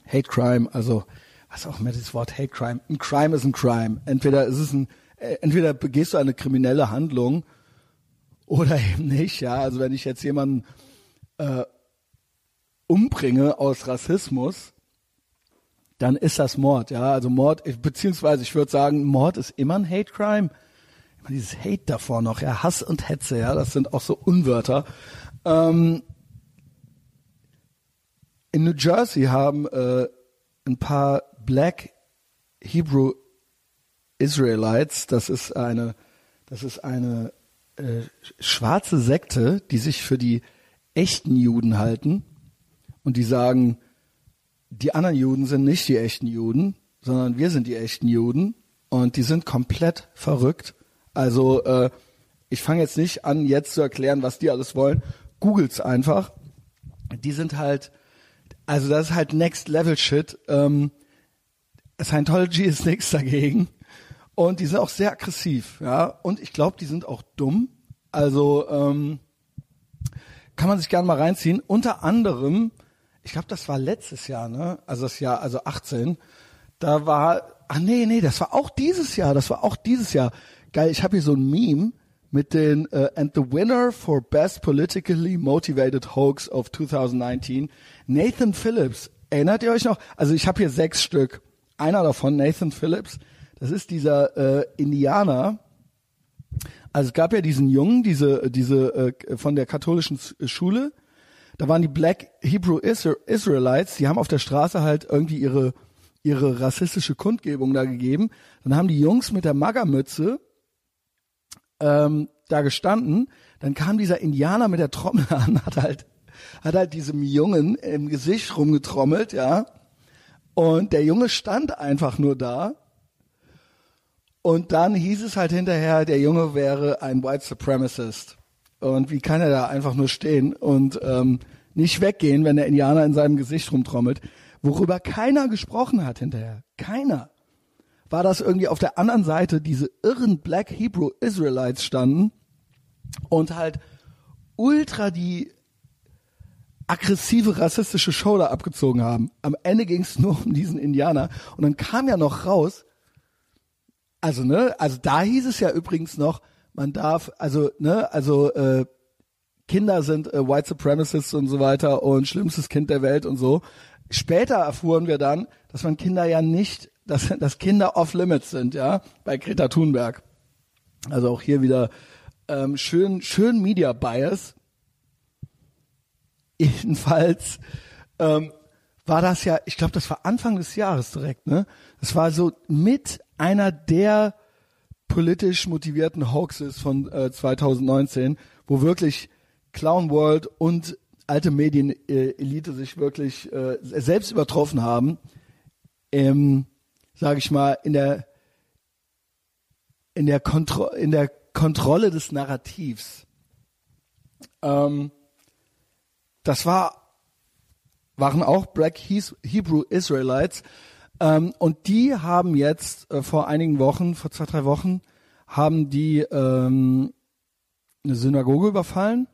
Hate Crime, also was auch immer das Wort Hate Crime, ein Crime ist ein Crime. Entweder ist es ein, äh, entweder begehst du eine kriminelle Handlung oder eben nicht. Ja, also wenn ich jetzt jemanden äh, umbringe aus Rassismus, dann ist das Mord, ja. Also Mord, beziehungsweise ich würde sagen, Mord ist immer ein Hate Crime. Immer dieses Hate davor noch, ja, Hass und Hetze, ja, das sind auch so Unwörter. Ähm, in New Jersey haben äh, ein paar Black Hebrew Israelites, das ist eine, das ist eine äh, schwarze Sekte, die sich für die echten Juden halten und die sagen, die anderen Juden sind nicht die echten Juden, sondern wir sind die echten Juden und die sind komplett verrückt. Also äh, ich fange jetzt nicht an, jetzt zu erklären, was die alles wollen. Googelt's einfach. Die sind halt, also das ist halt Next Level Shit. Ähm, Scientology ist nichts dagegen Und die sind auch sehr aggressiv, ja. Und ich glaube, die sind auch dumm. Also ähm, kann man sich gerne mal reinziehen. Unter anderem, ich glaube, das war letztes Jahr, ne? Also das Jahr, also 18. Da war, ah nee, nee, das war auch dieses Jahr. Das war auch dieses Jahr. Geil, ich habe hier so ein Meme mit den uh, and the winner for best politically motivated hoax of 2019, Nathan Phillips. Erinnert ihr euch noch? Also ich habe hier sechs Stück. Einer davon, Nathan Phillips, das ist dieser äh, Indianer. Also es gab ja diesen Jungen, diese diese äh, von der katholischen Schule. Da waren die Black Hebrew Israelites. Die haben auf der Straße halt irgendwie ihre ihre rassistische Kundgebung da gegeben. Dann haben die Jungs mit der Magermütze ähm, da gestanden. Dann kam dieser Indianer mit der Trommel [laughs] an, hat halt hat halt diesem Jungen im Gesicht rumgetrommelt, ja. Und der Junge stand einfach nur da. Und dann hieß es halt hinterher, der Junge wäre ein White Supremacist. Und wie kann er da einfach nur stehen und ähm, nicht weggehen, wenn der Indianer in seinem Gesicht rumtrommelt? Worüber keiner gesprochen hat hinterher. Keiner. War das irgendwie auf der anderen Seite diese irren Black Hebrew Israelites standen und halt ultra die aggressive rassistische Show da abgezogen haben. Am Ende ging es nur um diesen Indianer und dann kam ja noch raus, also ne, also da hieß es ja übrigens noch, man darf, also ne, also äh, Kinder sind äh, White Supremacists und so weiter und schlimmstes Kind der Welt und so. Später erfuhren wir dann, dass man Kinder ja nicht, dass, dass Kinder off limits sind, ja, bei Greta Thunberg. Also auch hier wieder ähm, schön, schön Media Bias. [laughs] Jedenfalls ähm, war das ja, ich glaube, das war Anfang des Jahres direkt, ne? Das war so mit einer der politisch motivierten Hoaxes von äh, 2019, wo wirklich Clown World und alte Medienelite sich wirklich äh, selbst übertroffen haben, ähm, sage ich mal, in der in der, in der Kontrolle des Narrativs. Ähm, das war, waren auch Black Hebrew Israelites. Ähm, und die haben jetzt äh, vor einigen Wochen, vor zwei, drei Wochen, haben die ähm, eine Synagoge überfallen.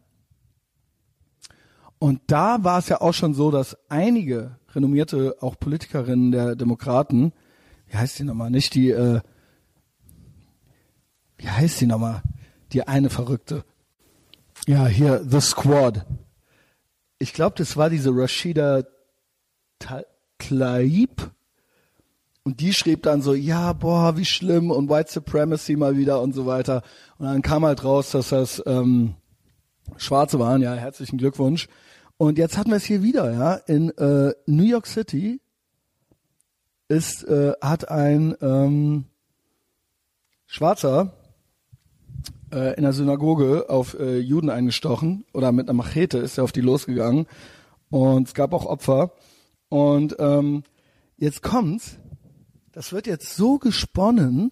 Und da war es ja auch schon so, dass einige renommierte, auch Politikerinnen der Demokraten, wie heißt die nochmal, nicht die, äh, wie heißt die nochmal, die eine Verrückte. Ja, hier, The Squad ich glaube, das war diese Rashida Tlaib. Und die schrieb dann so, ja, boah, wie schlimm und White Supremacy mal wieder und so weiter. Und dann kam halt raus, dass das ähm, Schwarze waren, ja, herzlichen Glückwunsch. Und jetzt hatten wir es hier wieder, ja, in äh, New York City ist, äh, hat ein ähm, Schwarzer äh, in der Synagoge auf äh, Juden eingestochen oder mit einer Machete ist er auf die losgegangen und es gab auch Opfer und ähm, jetzt kommt's, das wird jetzt so gesponnen,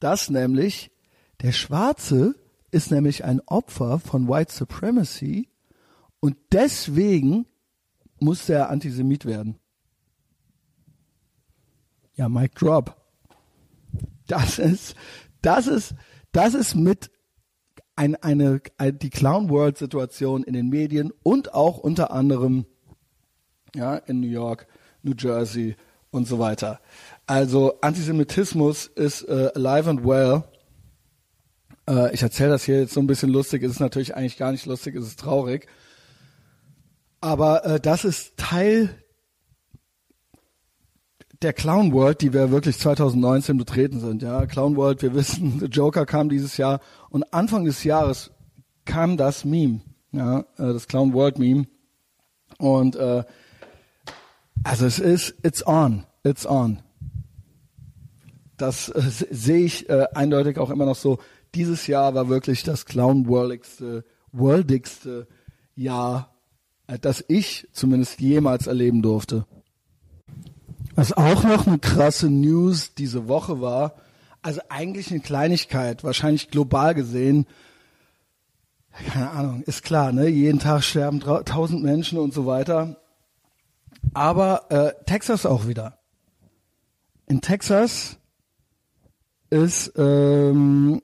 dass nämlich der Schwarze ist nämlich ein Opfer von White Supremacy und deswegen muss er Antisemit werden. Ja, Mike Drop. Das ist, das ist, das ist mit ein, eine, eine, die Clown World Situation in den Medien und auch unter anderem ja, in New York, New Jersey und so weiter. Also Antisemitismus ist äh, alive and well. Äh, ich erzähle das hier jetzt so ein bisschen lustig, es ist natürlich eigentlich gar nicht lustig, es ist traurig. Aber äh, das ist Teil der Clown World, die wir wirklich 2019 betreten sind. Ja, Clown World, wir wissen, [laughs] The Joker kam dieses Jahr und Anfang des Jahres kam das Meme, ja, äh, das Clown World Meme. Und äh, also es ist, it's on, it's on. Das äh, sehe ich äh, eindeutig auch immer noch so. Dieses Jahr war wirklich das Clown Worldigste, worldigste Jahr, äh, das ich zumindest jemals erleben durfte. Was auch noch eine krasse News diese Woche war, also eigentlich eine Kleinigkeit, wahrscheinlich global gesehen, keine Ahnung, ist klar, ne? Jeden Tag sterben tausend Menschen und so weiter. Aber äh, Texas auch wieder. In Texas ist ähm,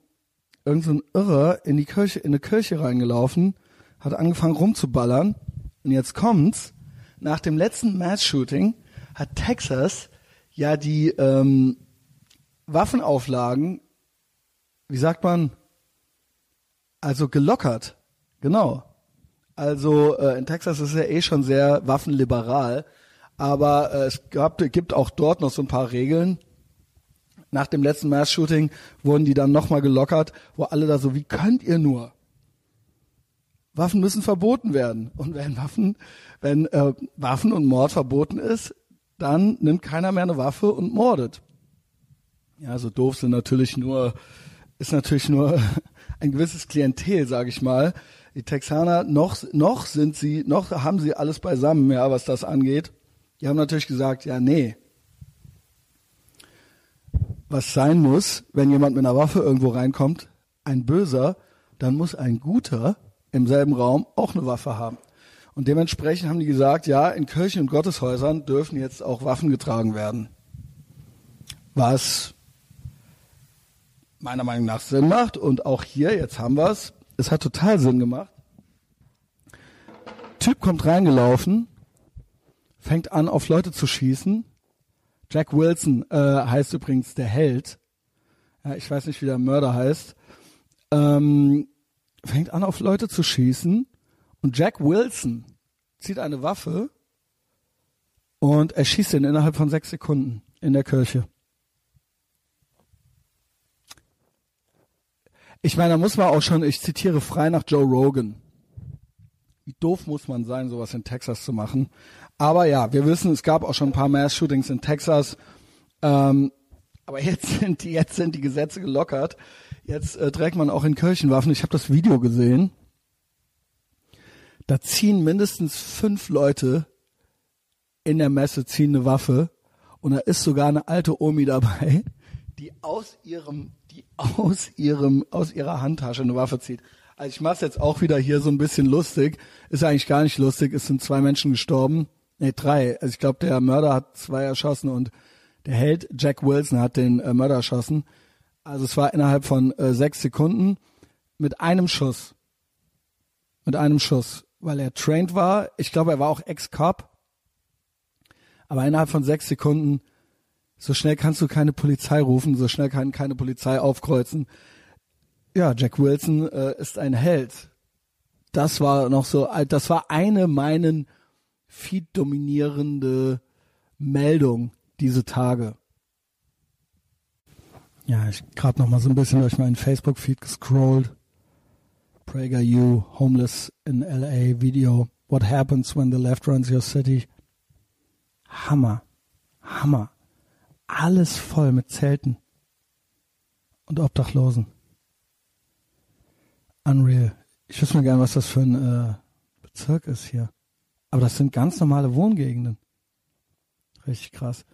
irgend so ein Irrer in die Kirche, in eine Kirche reingelaufen, hat angefangen rumzuballern. Und jetzt kommt's. Nach dem letzten Mass-Shooting hat Texas ja die ähm, Waffenauflagen, wie sagt man, also gelockert. Genau. Also äh, in Texas ist ja eh schon sehr waffenliberal, aber äh, es gab, gibt auch dort noch so ein paar Regeln. Nach dem letzten Mass-Shooting wurden die dann nochmal gelockert, wo alle da so, wie könnt ihr nur? Waffen müssen verboten werden. Und wenn Waffen, wenn äh, Waffen und Mord verboten ist, dann nimmt keiner mehr eine Waffe und mordet. Ja, so doof sind natürlich nur, ist natürlich nur [laughs] ein gewisses Klientel, sage ich mal. Die Texaner noch noch sind sie, noch haben sie alles beisammen, ja, was das angeht. Die haben natürlich gesagt, ja, nee. Was sein muss, wenn jemand mit einer Waffe irgendwo reinkommt, ein Böser, dann muss ein Guter im selben Raum auch eine Waffe haben. Und dementsprechend haben die gesagt, ja, in Kirchen und Gotteshäusern dürfen jetzt auch Waffen getragen werden. Was meiner Meinung nach Sinn macht. Und auch hier, jetzt haben wir es, es hat total Sinn gemacht. Typ kommt reingelaufen, fängt an, auf Leute zu schießen. Jack Wilson äh, heißt übrigens der Held. Ja, ich weiß nicht, wie der Mörder heißt. Ähm, fängt an, auf Leute zu schießen. Und Jack Wilson zieht eine Waffe und er schießt ihn innerhalb von sechs Sekunden in der Kirche. Ich meine, da muss man auch schon, ich zitiere frei nach Joe Rogan. Wie doof muss man sein, sowas in Texas zu machen? Aber ja, wir wissen, es gab auch schon ein paar Mass-Shootings in Texas. Ähm, aber jetzt [laughs] sind die, jetzt sind die Gesetze gelockert. Jetzt äh, trägt man auch in Kirchenwaffen. Ich habe das Video gesehen. Da ziehen mindestens fünf Leute in der Messe ziehen eine Waffe und da ist sogar eine alte Omi dabei, die aus ihrem, die aus ihrem, aus ihrer Handtasche eine Waffe zieht. Also ich mach's jetzt auch wieder hier so ein bisschen lustig. Ist eigentlich gar nicht lustig. Es sind zwei Menschen gestorben. Nee, drei. Also ich glaube, der Mörder hat zwei erschossen und der Held Jack Wilson hat den äh, Mörder erschossen. Also es war innerhalb von äh, sechs Sekunden mit einem Schuss. Mit einem Schuss. Weil er trained war. Ich glaube, er war auch Ex-Cop. Aber innerhalb von sechs Sekunden, so schnell kannst du keine Polizei rufen, so schnell kann keine Polizei aufkreuzen ja, Jack Wilson äh, ist ein Held. Das war noch so, das war eine meinen Feed dominierende Meldung diese Tage. Ja, ich gerade noch mal so ein bisschen durch meinen Facebook Feed gescrollt. Prager U, homeless in LA Video. What happens when the left runs your city? Hammer. Hammer. Alles voll mit Zelten und Obdachlosen. Unreal. Ich wüsste mal gerne, was das für ein äh, Bezirk ist hier. Aber das sind ganz normale Wohngegenden. Richtig krass.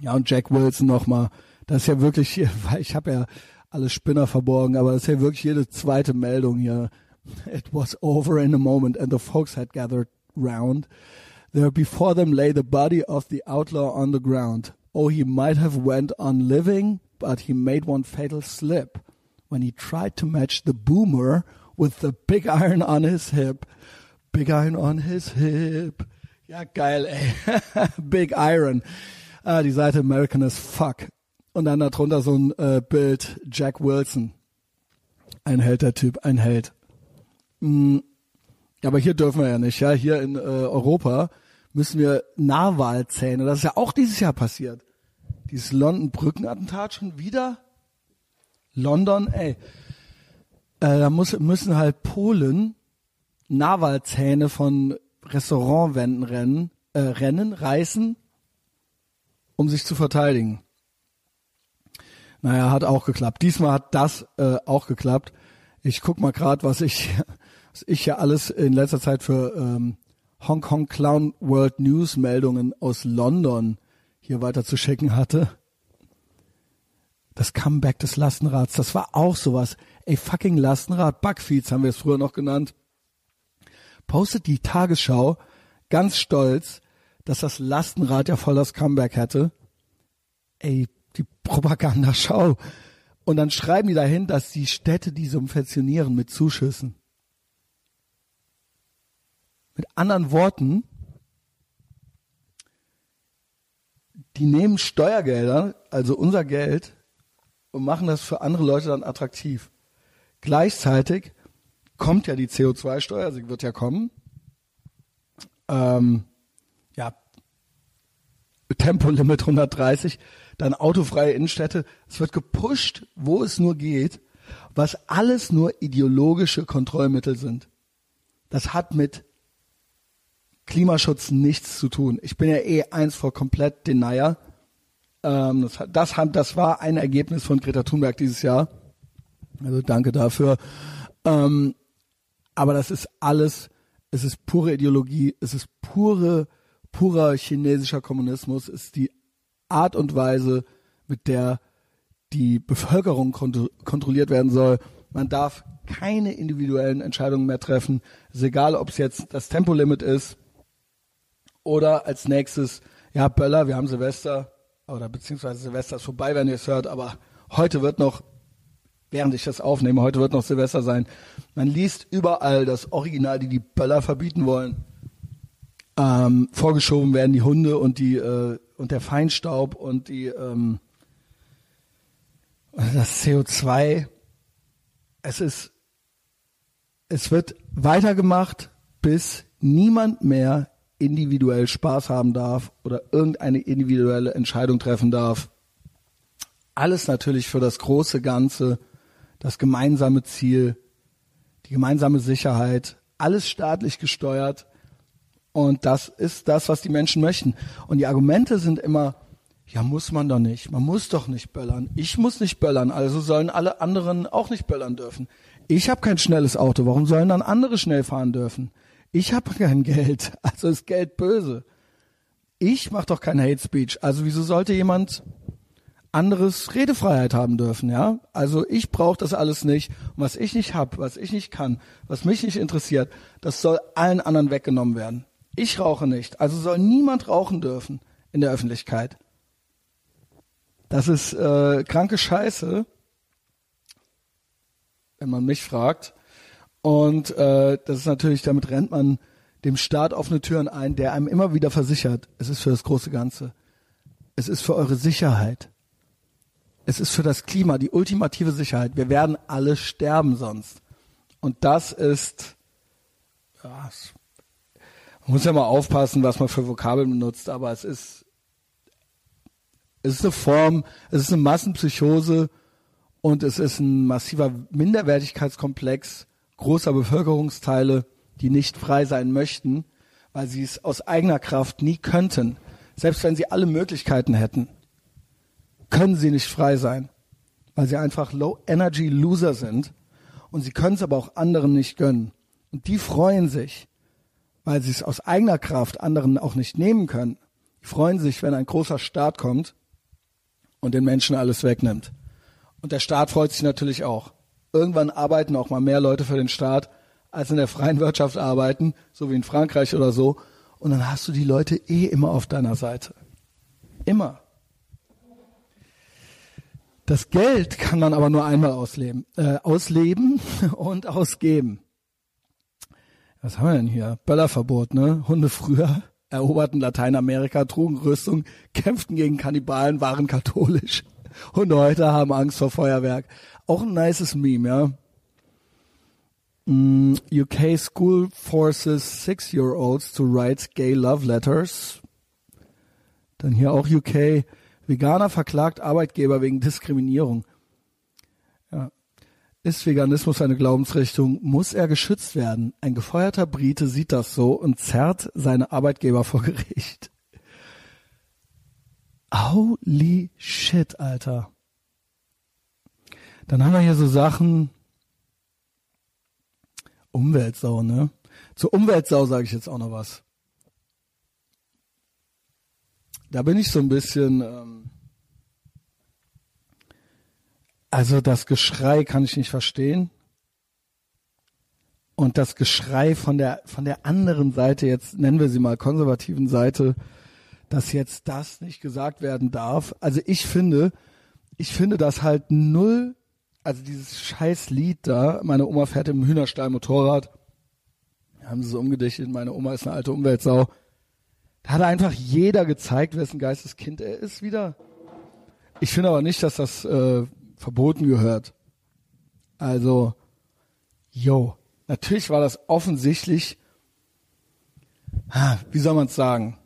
Ja, und Jack Wilson nochmal. Das ist ja wirklich hier, [laughs] weil ich habe ja alle Spinner verborgen, aber das ist ja wirklich jede zweite Meldung hier. It was over in a moment and the folks had gathered round. There before them lay the body of the outlaw on the ground. Oh, he might have went on living, but he made one fatal slip. when he tried to match the boomer with the big [laughs] iron on his hip. Big iron on his hip. Ja, geil, ey. [laughs] big iron. Ah, die Seite American as fuck. Und dann darunter so ein äh, Bild Jack Wilson. Ein Held, der Typ, ein Held. Mhm. Aber hier dürfen wir ja nicht, ja. Hier in äh, Europa müssen wir Nahwahlzähne. Das ist ja auch dieses Jahr passiert. Dieses London-Brückenattentat schon wieder. London, ey, äh, da muss, müssen halt Polen Nawalzähne von Restaurantwänden rennen, äh, rennen, reißen, um sich zu verteidigen. Naja, hat auch geklappt. Diesmal hat das äh, auch geklappt. Ich guck mal gerade, was ich, [laughs] was ich ja alles in letzter Zeit für ähm, Hong Kong Clown World News Meldungen aus London hier weiter zu schicken hatte das Comeback des Lastenrads, das war auch sowas. Ey, fucking Lastenrad, Bugfeeds haben wir es früher noch genannt. Postet die Tagesschau ganz stolz, dass das Lastenrad ja voll das Comeback hätte. Ey, die Propagandaschau. Und dann schreiben die dahin, dass die Städte die subventionieren mit Zuschüssen. Mit anderen Worten, die nehmen Steuergelder, also unser Geld, und machen das für andere Leute dann attraktiv. Gleichzeitig kommt ja die CO2-Steuer, sie wird ja kommen. Ähm, ja, Tempolimit 130, dann autofreie Innenstädte. Es wird gepusht, wo es nur geht, was alles nur ideologische Kontrollmittel sind. Das hat mit Klimaschutz nichts zu tun. Ich bin ja eh eins vor komplett Denier. Ähm, das, das, das war ein Ergebnis von Greta Thunberg dieses Jahr. Also danke dafür. Ähm, aber das ist alles, es ist pure Ideologie, es ist pure, purer chinesischer Kommunismus, es ist die Art und Weise, mit der die Bevölkerung kont kontrolliert werden soll. Man darf keine individuellen Entscheidungen mehr treffen. Es ist egal, ob es jetzt das Tempolimit ist oder als nächstes, ja, Böller, wir haben Silvester oder beziehungsweise Silvester ist vorbei, wenn ihr es hört, aber heute wird noch während ich das aufnehme. Heute wird noch Silvester sein. Man liest überall das Original, die die Böller verbieten wollen. Ähm, vorgeschoben werden die Hunde und die äh, und der Feinstaub und die ähm, das CO2. Es ist es wird weitergemacht, bis niemand mehr individuell Spaß haben darf oder irgendeine individuelle Entscheidung treffen darf. Alles natürlich für das große Ganze das gemeinsame Ziel, die gemeinsame Sicherheit, alles staatlich gesteuert. Und das ist das, was die Menschen möchten. Und die Argumente sind immer, ja, muss man doch nicht. Man muss doch nicht böllern. Ich muss nicht böllern, also sollen alle anderen auch nicht böllern dürfen. Ich habe kein schnelles Auto, warum sollen dann andere schnell fahren dürfen? Ich habe [laughs] kein Geld, also ist Geld böse. Ich mache doch kein Hate Speech, also wieso sollte jemand anderes Redefreiheit haben dürfen, ja? Also ich brauche das alles nicht. Und was ich nicht hab, was ich nicht kann, was mich nicht interessiert, das soll allen anderen weggenommen werden. Ich rauche nicht, also soll niemand rauchen dürfen in der Öffentlichkeit. Das ist äh, kranke Scheiße, wenn man mich fragt. Und äh, das ist natürlich, damit rennt man dem Staat offene Türen ein, der einem immer wieder versichert, es ist für das große Ganze. Es ist für eure Sicherheit. Es ist für das Klima die ultimative Sicherheit. Wir werden alle sterben sonst. Und das ist, ja, man muss ja mal aufpassen, was man für Vokabeln benutzt, aber es ist, es ist eine Form, es ist eine Massenpsychose und es ist ein massiver Minderwertigkeitskomplex großer Bevölkerungsteile, die nicht frei sein möchten, weil sie es aus eigener Kraft nie könnten, selbst wenn sie alle Möglichkeiten hätten können sie nicht frei sein, weil sie einfach Low-Energy-Loser sind und sie können es aber auch anderen nicht gönnen. Und die freuen sich, weil sie es aus eigener Kraft anderen auch nicht nehmen können. Die freuen sich, wenn ein großer Staat kommt und den Menschen alles wegnimmt. Und der Staat freut sich natürlich auch. Irgendwann arbeiten auch mal mehr Leute für den Staat, als in der freien Wirtschaft arbeiten, so wie in Frankreich oder so. Und dann hast du die Leute eh immer auf deiner Seite. Immer. Das Geld kann man aber nur einmal ausleben, äh, ausleben [laughs] und ausgeben. Was haben wir denn hier? Böllerverbot, ne? Hunde früher [laughs] eroberten Lateinamerika, trugen Rüstung, kämpften gegen Kannibalen, waren katholisch. [laughs] Hunde heute haben Angst vor Feuerwerk. Auch ein nices Meme, ja. Mm, UK school forces six-year-olds to write gay love letters. Dann hier auch UK Veganer verklagt Arbeitgeber wegen Diskriminierung. Ja. Ist Veganismus eine Glaubensrichtung? Muss er geschützt werden? Ein gefeuerter Brite sieht das so und zerrt seine Arbeitgeber vor Gericht. Holy shit, Alter. Dann haben wir hier so Sachen. Umweltsau, ne? Zur Umweltsau sage ich jetzt auch noch was. Da bin ich so ein bisschen. Ähm, also das Geschrei kann ich nicht verstehen. Und das Geschrei von der von der anderen Seite, jetzt nennen wir sie mal konservativen Seite, dass jetzt das nicht gesagt werden darf. Also ich finde, ich finde das halt null, also dieses scheiß Lied da, meine Oma fährt im Hühnerstall Motorrad, haben sie so umgedichtet, meine Oma ist eine alte Umweltsau. Da hat einfach jeder gezeigt, wessen Geisteskind er ist wieder. Ich finde aber nicht, dass das äh, verboten gehört. Also, yo, natürlich war das offensichtlich, wie soll man es sagen?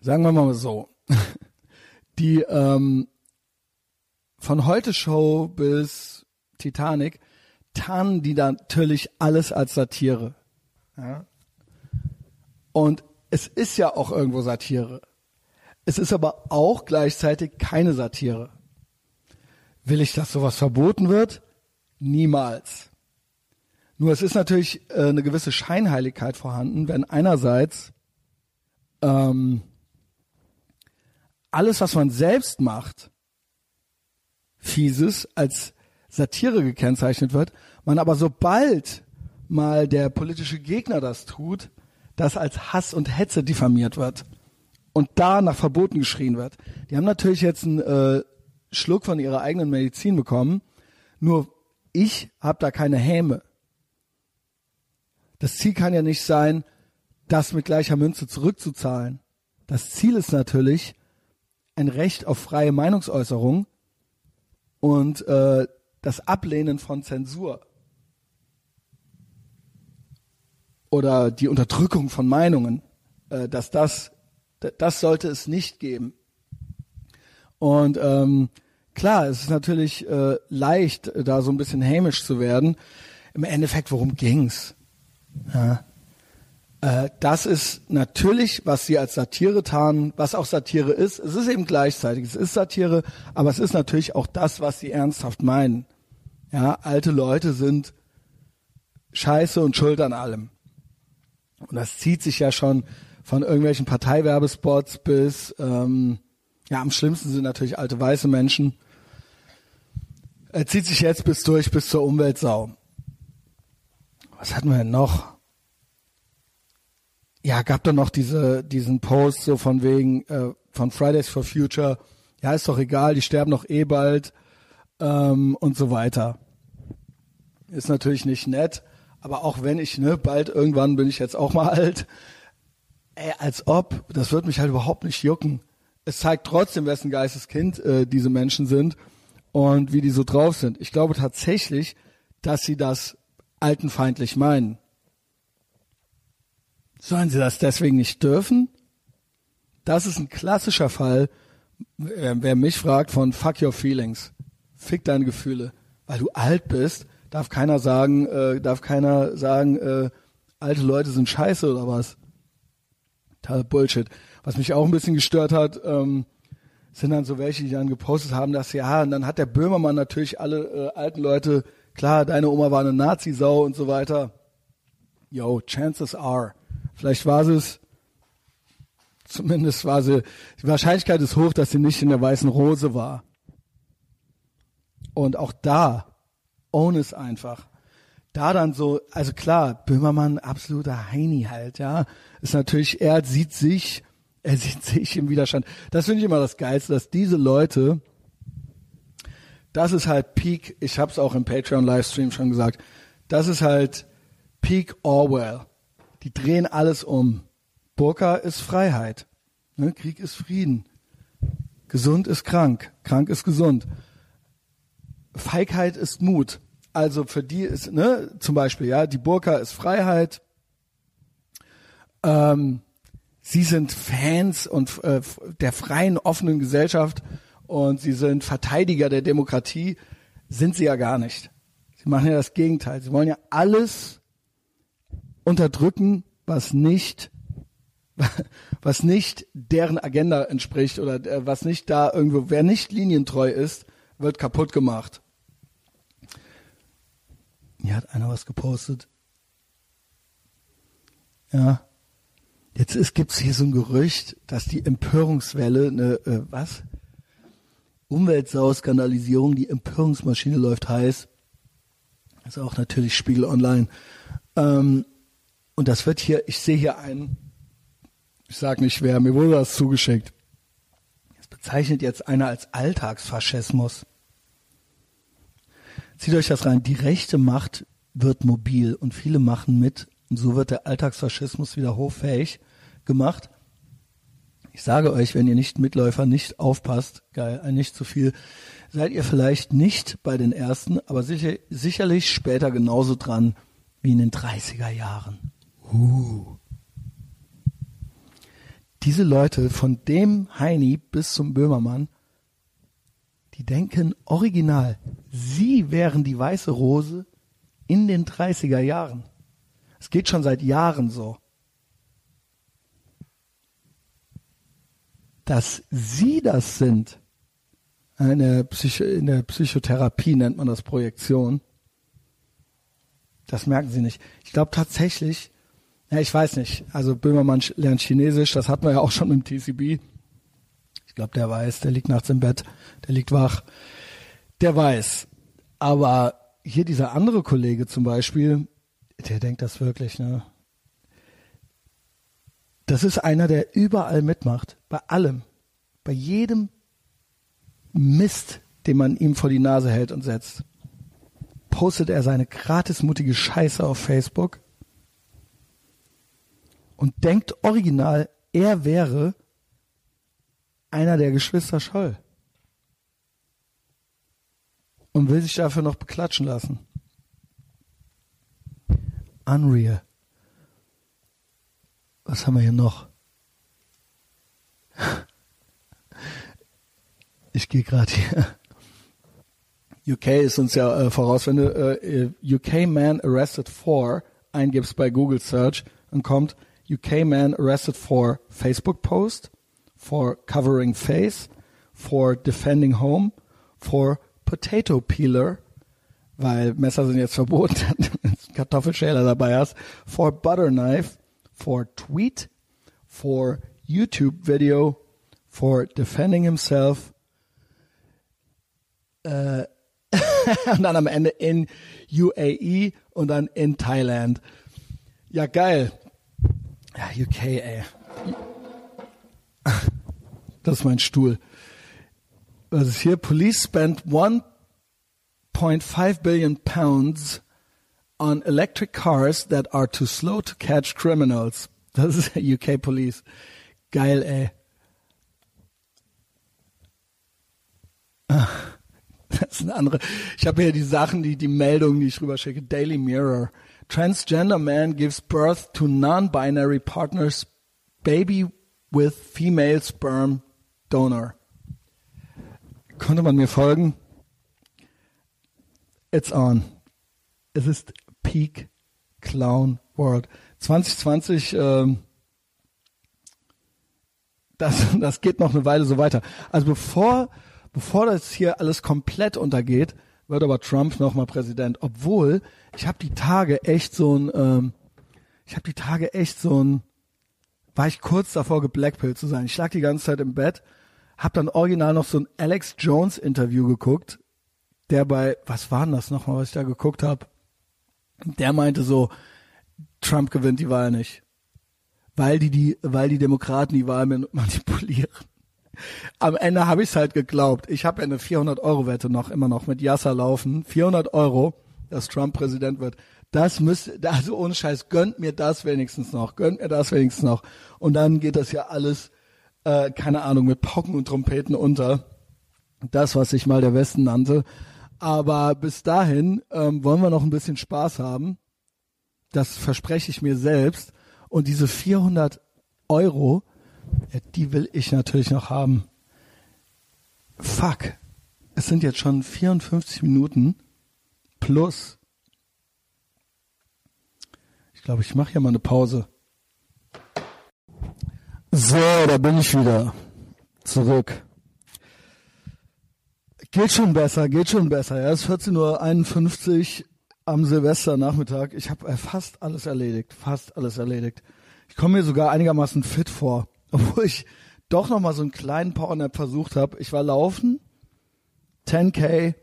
Sagen wir mal so. [laughs] Die ähm, von heute Show bis Titanic tarnen die natürlich alles als Satire. Ja? Und es ist ja auch irgendwo Satire. Es ist aber auch gleichzeitig keine Satire. Will ich, dass sowas verboten wird? Niemals. Nur es ist natürlich äh, eine gewisse Scheinheiligkeit vorhanden, wenn einerseits ähm, alles, was man selbst macht, fieses als Satire gekennzeichnet wird, man aber sobald mal der politische Gegner das tut, das als Hass und Hetze diffamiert wird und da nach Verboten geschrien wird. Die haben natürlich jetzt einen äh, Schluck von ihrer eigenen Medizin bekommen, nur ich habe da keine Häme. Das Ziel kann ja nicht sein, das mit gleicher Münze zurückzuzahlen. Das Ziel ist natürlich ein Recht auf freie Meinungsäußerung und äh, das Ablehnen von Zensur oder die Unterdrückung von Meinungen, äh, dass das, das sollte es nicht geben. Und ähm, klar, es ist natürlich äh, leicht, da so ein bisschen hämisch zu werden. Im Endeffekt, worum ging's? Ja. Äh, das ist natürlich, was sie als Satire tarnen, was auch Satire ist. Es ist eben gleichzeitig. Es ist Satire, aber es ist natürlich auch das, was sie ernsthaft meinen. Ja, alte Leute sind scheiße und schuld an allem. Und das zieht sich ja schon von irgendwelchen Parteiwerbespots bis, ähm, ja, am schlimmsten sind natürlich alte weiße Menschen. Er zieht sich jetzt bis durch bis zur Umweltsau. Was hatten wir denn noch? Ja, gab da noch diese, diesen Post so von wegen, äh, von Fridays for Future. Ja, ist doch egal, die sterben doch eh bald, ähm, und so weiter. Ist natürlich nicht nett. Aber auch wenn ich, ne, bald irgendwann bin ich jetzt auch mal alt, ey, als ob, das wird mich halt überhaupt nicht jucken. Es zeigt trotzdem, wessen Geisteskind äh, diese Menschen sind und wie die so drauf sind. Ich glaube tatsächlich, dass sie das altenfeindlich meinen. Sollen sie das deswegen nicht dürfen? Das ist ein klassischer Fall, wer mich fragt, von fuck your feelings. Fick deine Gefühle. Weil du alt bist, darf keiner sagen, äh, darf keiner sagen, äh, alte Leute sind scheiße oder was. Total Bullshit. Was mich auch ein bisschen gestört hat, ähm, sind dann so welche, die dann gepostet haben, dass ja, und dann hat der Böhmermann natürlich alle äh, alten Leute, klar, deine Oma war eine Nazi-Sau und so weiter. Yo, chances are. Vielleicht war sie es, zumindest war sie, die Wahrscheinlichkeit ist hoch, dass sie nicht in der weißen Rose war. Und auch da own es einfach. Da dann so, also klar, Böhmermann, absoluter Heini halt, ja. Ist natürlich, er sieht sich, er sieht sich im Widerstand. Das finde ich immer das Geilste, dass diese Leute, das ist halt Peak, ich habe es auch im Patreon-Livestream schon gesagt, das ist halt Peak Orwell. Die drehen alles um. Burka ist Freiheit. Ne? Krieg ist Frieden. Gesund ist krank. Krank ist gesund. Feigheit ist Mut. Also für die ist, ne, zum Beispiel, ja, die Burka ist Freiheit. Ähm, sie sind Fans und äh, der freien, offenen Gesellschaft und sie sind Verteidiger der Demokratie, sind sie ja gar nicht. Sie machen ja das Gegenteil. Sie wollen ja alles unterdrücken, was nicht [laughs] was nicht deren Agenda entspricht oder äh, was nicht da irgendwo, wer nicht linientreu ist, wird kaputt gemacht. Hier hat einer was gepostet. Ja. Jetzt ist, gibt's hier so ein Gerücht, dass die Empörungswelle, eine, äh, was? Umweltsau-Skandalisierung, die Empörungsmaschine läuft heiß. Ist auch natürlich Spiegel Online. Ähm, und das wird hier, ich sehe hier einen, Ich sag nicht wer, mir wurde das zugeschickt. Das bezeichnet jetzt einer als Alltagsfaschismus. Zieht euch das rein. Die rechte Macht wird mobil und viele machen mit. Und so wird der Alltagsfaschismus wieder hochfähig gemacht. Ich sage euch, wenn ihr nicht Mitläufer nicht aufpasst, geil, nicht zu viel, seid ihr vielleicht nicht bei den ersten, aber sicher, sicherlich später genauso dran wie in den 30er Jahren. Uh. Diese Leute, von dem Heini bis zum Böhmermann, die denken original, sie wären die weiße Rose in den 30er Jahren. Es geht schon seit Jahren so. Dass sie das sind, eine Psycho in der Psychotherapie nennt man das Projektion. Das merken sie nicht. Ich glaube tatsächlich, ja, ich weiß nicht. Also Böhmermann lernt Chinesisch, das hatten wir ja auch schon im TCB. Ich glaube, der weiß, der liegt nachts im Bett, der liegt wach. Der weiß. Aber hier dieser andere Kollege zum Beispiel, der denkt das wirklich, ne? Das ist einer, der überall mitmacht, bei allem, bei jedem Mist, den man ihm vor die Nase hält und setzt. Postet er seine gratismutige Scheiße auf Facebook und denkt original, er wäre einer der Geschwister Scholl und will sich dafür noch beklatschen lassen. Unreal. Was haben wir hier noch? [laughs] Ich gehe gerade hier. UK ist uns ja äh, voraus, wenn du äh, UK Man Arrested for eingibst bei Google Search, dann kommt UK Man Arrested for Facebook Post, for covering face, for defending home, for Potato Peeler, weil Messer sind jetzt verboten, [laughs] Kartoffelschäler dabei hast, for Butter Knife, for Tweet, for YouTube Video, for Defending Himself, äh, [laughs] und dann am Ende in UAE und dann in Thailand. Ja, geil. Ja, UK, ey. Das ist mein Stuhl was ist hier? Police spent 1.5 billion pounds on electric cars that are too slow to catch criminals. [laughs] Eh? [laughs] Das ist UK Police. Geil, ey. Das ist eine andere. Ich habe hier die Sachen, die, die Meldungen, die ich rüberschicke. Daily Mirror. Transgender man gives birth to non-binary partners baby with female sperm donor. Konnte man mir folgen? It's on. Es ist Peak Clown World. 2020, ähm, das, [laughs] das geht noch eine Weile so weiter. Also bevor, bevor das hier alles komplett untergeht, wird aber Trump nochmal Präsident. Obwohl, ich habe die Tage echt so ein, ähm, ich habe die Tage echt so ein, war ich kurz davor geblackpillt zu sein. Ich lag die ganze Zeit im Bett hab dann original noch so ein Alex Jones Interview geguckt, der bei, was war denn das nochmal, was ich da geguckt habe? Der meinte so, Trump gewinnt die Wahl nicht. Weil die, die, weil die Demokraten die Wahl manipulieren. Am Ende habe ich es halt geglaubt. Ich habe ja eine 400-Euro-Wette noch immer noch mit Yasser laufen. 400 Euro, dass Trump Präsident wird. Das müsste, also ohne Scheiß, gönnt mir das wenigstens noch. Gönnt mir das wenigstens noch. Und dann geht das ja alles äh, keine Ahnung, mit Pocken und Trompeten unter. Das, was sich mal der Westen nannte. Aber bis dahin ähm, wollen wir noch ein bisschen Spaß haben. Das verspreche ich mir selbst. Und diese 400 Euro, ja, die will ich natürlich noch haben. Fuck. Es sind jetzt schon 54 Minuten plus. Ich glaube, ich mache hier mal eine Pause. So, da bin ich wieder. Zurück. Geht schon besser, geht schon besser. Ja, es ist 14.51 Uhr am Silvesternachmittag. Ich habe äh, fast alles erledigt, fast alles erledigt. Ich komme mir sogar einigermaßen fit vor, [laughs] obwohl ich doch noch mal so einen kleinen Powernap versucht habe. Ich war laufen, 10k,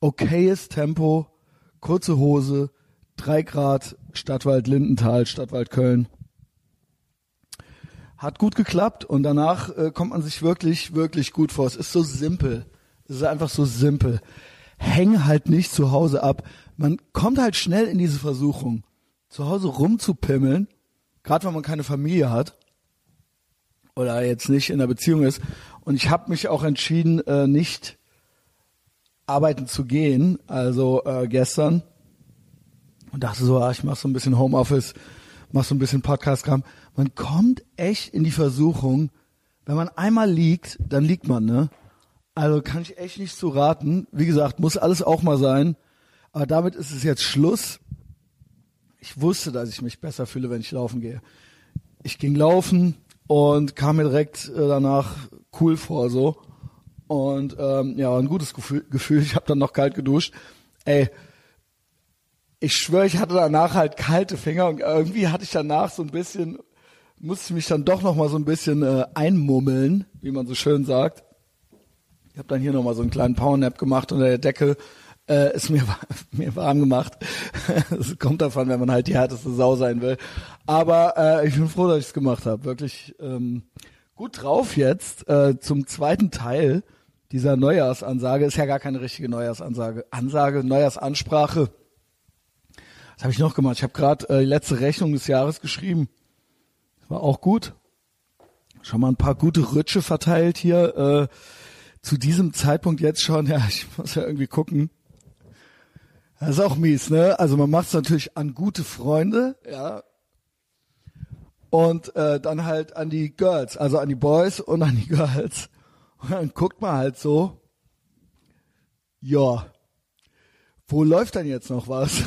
okayes Tempo, kurze Hose, 3 Grad, Stadtwald Lindenthal, Stadtwald Köln Hat gut geklappt und danach äh, kommt man sich wirklich, wirklich gut vor. Es ist so simpel. Es ist einfach so simpel. Häng halt nicht zu Hause ab. Man kommt halt schnell in diese Versuchung, zu Hause rumzupimmeln, gerade wenn man keine Familie hat oder jetzt nicht in der Beziehung ist. Und ich habe mich auch entschieden, äh, nicht arbeiten zu gehen, also äh, gestern. Und dachte so, ah, ich mache so ein bisschen Homeoffice, mach so ein bisschen Podcast-Kram. Man kommt echt in die Versuchung, wenn man einmal liegt, dann liegt man, ne? Also kann ich echt nicht zu raten. Wie gesagt, muss alles auch mal sein. Aber damit ist es jetzt Schluss. Ich wusste, dass ich mich besser fühle, wenn ich laufen gehe. Ich ging laufen und kam mir direkt äh, danach cool vor so. Und ähm, ja, ein gutes Gefühl. Gefühl. Ich habe dann noch kalt geduscht. Ey, ich schwöre, ich hatte danach halt kalte Finger und irgendwie hatte ich danach so ein bisschen, musste ich mich dann doch noch mal so ein bisschen äh, einmummeln, wie man so schön sagt. Ich habe dann hier noch mal so einen kleinen Powernap gemacht unter der Decke. Äh, ist mir, [laughs] mir warm gemacht. [laughs] Es kommt davon, wenn man halt die härteste Sau sein will. Aber äh, ich bin froh, dass ich es gemacht habe. Wirklich ähm, gut drauf jetzt äh, zum zweiten Teil dieser Neujahrsansage. Ist ja gar keine richtige Neujahrsansage. Ansage, Neujahrsansprache was habe ich noch gemacht? Ich habe gerade äh, die letzte Rechnung des Jahres geschrieben. War auch gut. Schon mal ein paar gute Rütsche verteilt hier. Äh, zu diesem Zeitpunkt jetzt schon, [laughs] ja, ich muss ja irgendwie gucken. Das ist auch mies, ne? Also man macht es natürlich an gute Freunde, ja. Und äh, dann halt an die Girls, also an die Boys und an die [laughs] Girls. Und dann guckt man halt so, ja, wo läuft denn jetzt noch was?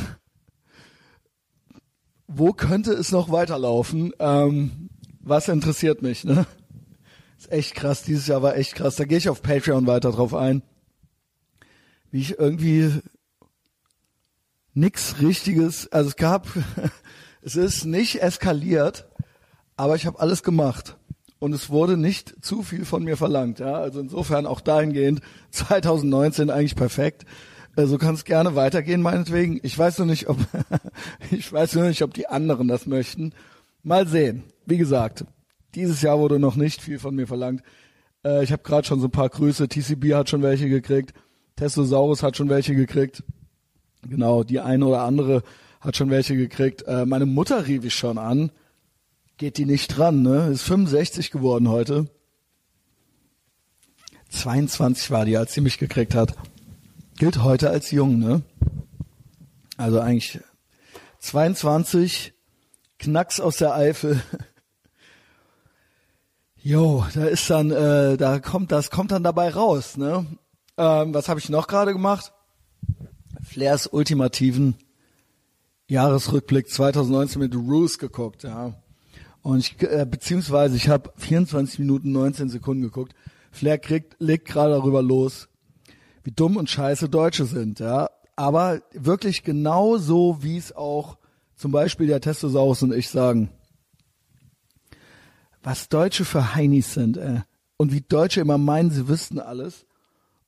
Wo könnte es noch weiterlaufen? Ähm, was interessiert mich, ne? Ist echt krass, dieses Jahr war echt krass. Da gehe ich auf Patreon weiter drauf ein. Wie ich irgendwie nix richtiges, also es gab, [laughs] es ist nicht eskaliert, aber ich habe alles gemacht und es wurde nicht zu viel von mir verlangt. Ja, also insofern auch dahingehend [laughs] 2019 eigentlich perfekt. Äh, so kann es gerne weitergehen, meinetwegen. Ich weiß nur nicht, ob [laughs] ich weiß nur nicht, ob die anderen das möchten. Mal sehen. Wie gesagt, dieses Jahr wurde noch nicht viel von mir verlangt. Äh, ich habe gerade schon so ein paar Grüße. TCB hat schon welche gekriegt. Testosaurus hat schon welche gekriegt. Genau, die eine oder andere hat schon welche gekriegt. Äh, meine Mutter rief ich schon an. Geht die nicht dran, ne? Ist 65 geworden heute. 22 war die, als sie mich gekriegt hat gilt heute als jung, ne? Also eigentlich 22, Knacks aus der Eifel. [laughs] Jo, da ist dann, äh, da kommt, das kommt dann dabei raus, ne? Ähm, was habe ich noch gerade gemacht? Flairs ultimativen Jahresrückblick 2019 mit Roos geguckt, ja. Und ich, äh, beziehungsweise ich habe 24 Minuten 19 Sekunden geguckt. Flair kriegt, legt gerade darüber los, wie dumm und scheiße Deutsche sind, ja. Aber wirklich genau so, wie es auch zum Beispiel der Testosaurus und ich sagen. Was Deutsche für Heinis sind, äh. Und wie Deutsche immer meinen, sie wüssten alles.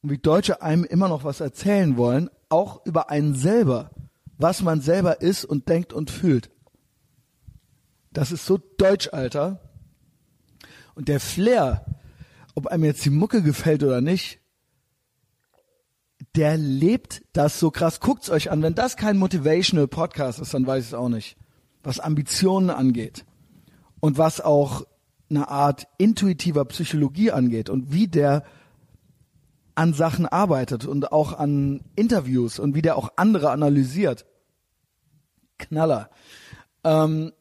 Und wie Deutsche einem immer noch was erzählen wollen, auch über einen selber. Was man selber ist und denkt und fühlt. Das ist so deutsch, Alter. Und der Flair, ob einem jetzt die Mucke gefällt oder nicht, der lebt das so krass. Guckt's euch an. Wenn das kein Motivational Podcast ist, dann weiß ich es auch nicht. Was Ambitionen angeht und was auch eine Art intuitiver Psychologie angeht und wie der an Sachen arbeitet und auch an Interviews und wie der auch andere analysiert. Knaller. Ähm,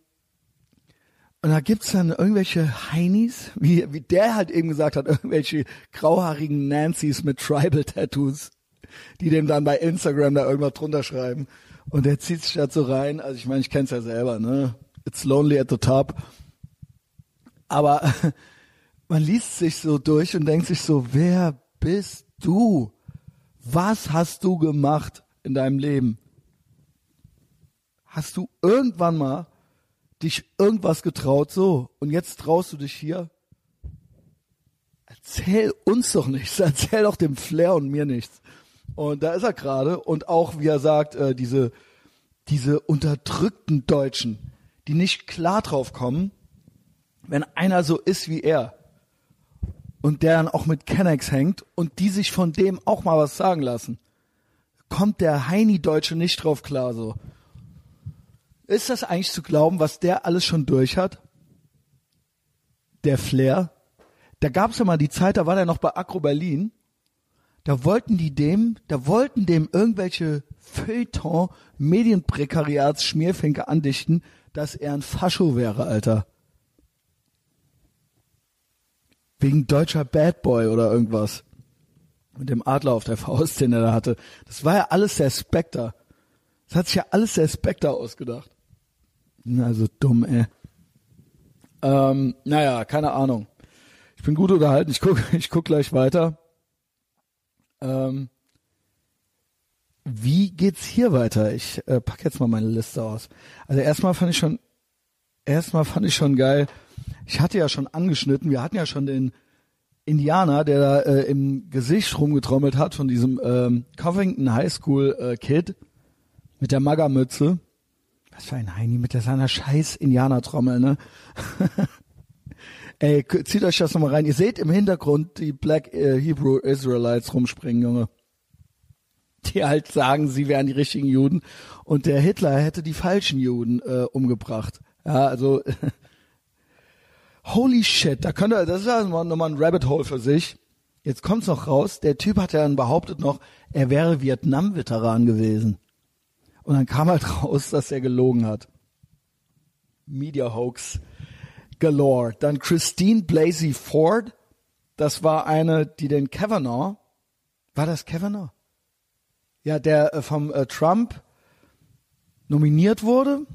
und da gibt's dann irgendwelche Heinis, wie, wie der halt eben gesagt hat, irgendwelche grauhaarigen Nancies mit Tribal-Tattoos die dem dann bei Instagram da irgendwas drunter schreiben. Und der zieht sich da so rein. Also ich meine, ich kenn's ja selber, ne? It's lonely at the top. Aber [laughs] man liest sich so durch und denkt sich so, wer bist du? Was hast du gemacht in deinem Leben? Hast du irgendwann mal dich irgendwas getraut so und jetzt traust du dich hier? Erzähl uns doch nichts, [laughs] erzähl doch dem Flair und mir nichts. Und da ist er gerade und auch, wie er sagt, äh, diese, diese unterdrückten Deutschen, die nicht klar drauf kommen, wenn einer so ist wie er und der dann auch mit Kennex hängt und die sich von dem auch mal was sagen lassen, kommt der Heini-Deutsche nicht drauf klar so. Ist das eigentlich zu glauben, was der alles schon durch hat? Der Flair. Da gab's ja mal die Zeit, da war der noch bei Agro Berlin. Da wollten die dem, da wollten dem irgendwelche Feuilleton, Medienprekariats, Schmierfinke andichten, dass er ein Fascho wäre, Alter. Wegen deutscher Bad Boy oder irgendwas. Mit dem Adler auf der Faust, [laughs] den er da hatte. Das war ja alles der Spectre. Das hat sich ja alles der Spectre ausgedacht. Also dumm, ey. Ähm, naja, keine Ahnung. Ich bin gut unterhalten. Ich guck, [laughs] ich guck gleich weiter. Ähm, wie geht's hier weiter? Ich äh, pack jetzt mal meine Liste aus. Also erstmal fand ich schon, erstmal fand ich schon geil. Ich hatte ja schon angeschnitten. Wir hatten ja schon den Indianer, der da äh, im Gesicht rumgetrommelt hat von diesem ähm, Covington High School äh, Kid mit der Magermütze. Was für ein Heini mit der seiner scheiß Indianertrommel, ne? [laughs] Ey, zieht euch das nochmal rein. Ihr seht im Hintergrund die Black äh, Hebrew Israelites rumspringen, Junge. Die halt sagen, sie wären die richtigen Juden und der Hitler hätte die falschen Juden äh, umgebracht. Ja, also [laughs] holy shit, da könnte, das ist ja nochmal ein Rabbit Hole für sich. Jetzt kommt's noch raus, der Typ hat ja dann behauptet noch, er wäre Vietnam-Veteran gewesen. Und dann kam halt raus, dass er gelogen hat. Media Hoax galore. Dann Christine Blasey Ford. Das war eine, die den Kavanaugh, war das Kavanaugh? Ja, der äh, vom äh, Trump nominiert wurde.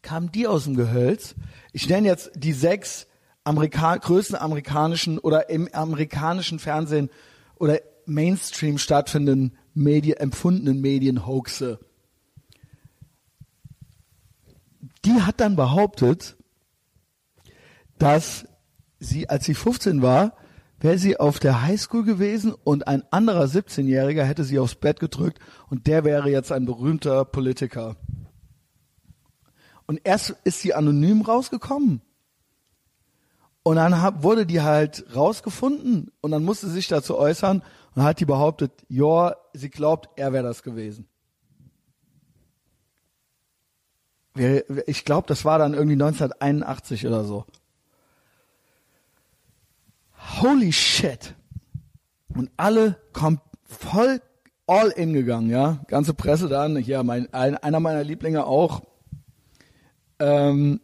Kam die aus dem Gehölz. Ich nenne jetzt die sechs Amerika größten amerikanischen oder im amerikanischen Fernsehen oder Mainstream stattfindenden Medien, empfundenen Medienhoaxe. Die hat dann behauptet, dass sie, als sie 15 war, wäre sie auf der Highschool gewesen und ein anderer 17-Jähriger hätte sie aufs Bett gedrückt und der wäre jetzt ein berühmter Politiker. Und erst ist sie anonym rausgekommen. Und dann hab, wurde die halt rausgefunden und dann musste sie sich dazu äußern und hat die behauptet, ja, sie glaubt, er wäre das gewesen. Ich glaube, das war dann irgendwie 1981 oder so. Holy shit. Und alle kommen voll all in gegangen, ja. Ganze Presse dann, hier, mein, ein, einer meiner Lieblinge auch. Ähm,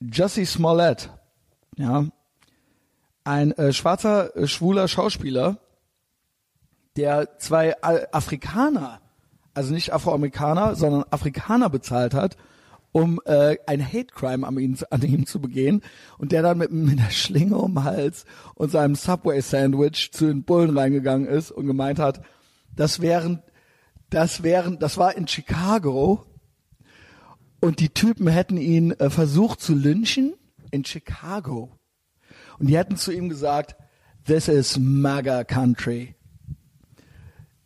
Jussie Smollett, ja. Ein äh, schwarzer, äh, schwuler Schauspieler, der zwei Afrikaner, also nicht Afroamerikaner, sondern Afrikaner bezahlt hat, um äh, ein Hate Crime an, ihn, an ihm zu begehen. Und der dann mit, mit der Schlinge um den Hals und seinem Subway Sandwich zu den Bullen reingegangen ist und gemeint hat, das wären, das wären, das war in Chicago. Und die Typen hätten ihn äh, versucht zu lynchen in Chicago. Und die hätten zu ihm gesagt, this is MAGA country.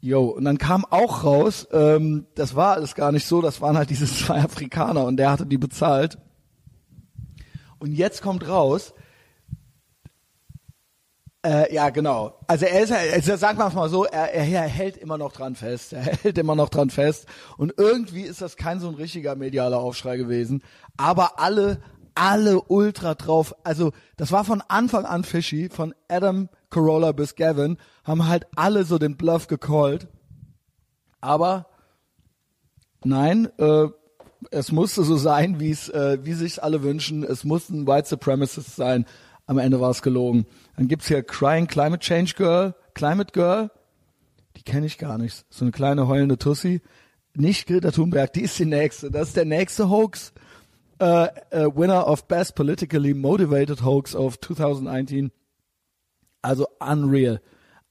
Jo, und dann kam auch raus, ähm, das war alles gar nicht so, das waren halt diese [laughs] zwei Afrikaner und der hatte die bezahlt. Und jetzt kommt raus, äh, ja, genau. Also er ist, also sagen wir es mal so, er, er, er hält immer noch dran fest. Er [laughs] hält immer noch dran fest. Und irgendwie ist das kein so ein richtiger medialer Aufschrei gewesen. Aber alle, alle ultra drauf. Also das war von Anfang an fishy, von Adam Corolla bis Gavin, haben halt alle so den Bluff gecallt. Aber nein, äh, es musste so sein, wie es, äh, wie sich alle wünschen. Es mussten White Supremacists sein. Am Ende war es gelogen. Dann gibt's hier Crying Climate Change Girl, Climate Girl. Die kenne ich gar nicht. So eine kleine heulende Tussi. Nicht Greta Thunberg, die ist die nächste. Das ist der nächste Hoax. Uh, uh, winner of Best Politically Motivated Hoax of 2019. Also unreal.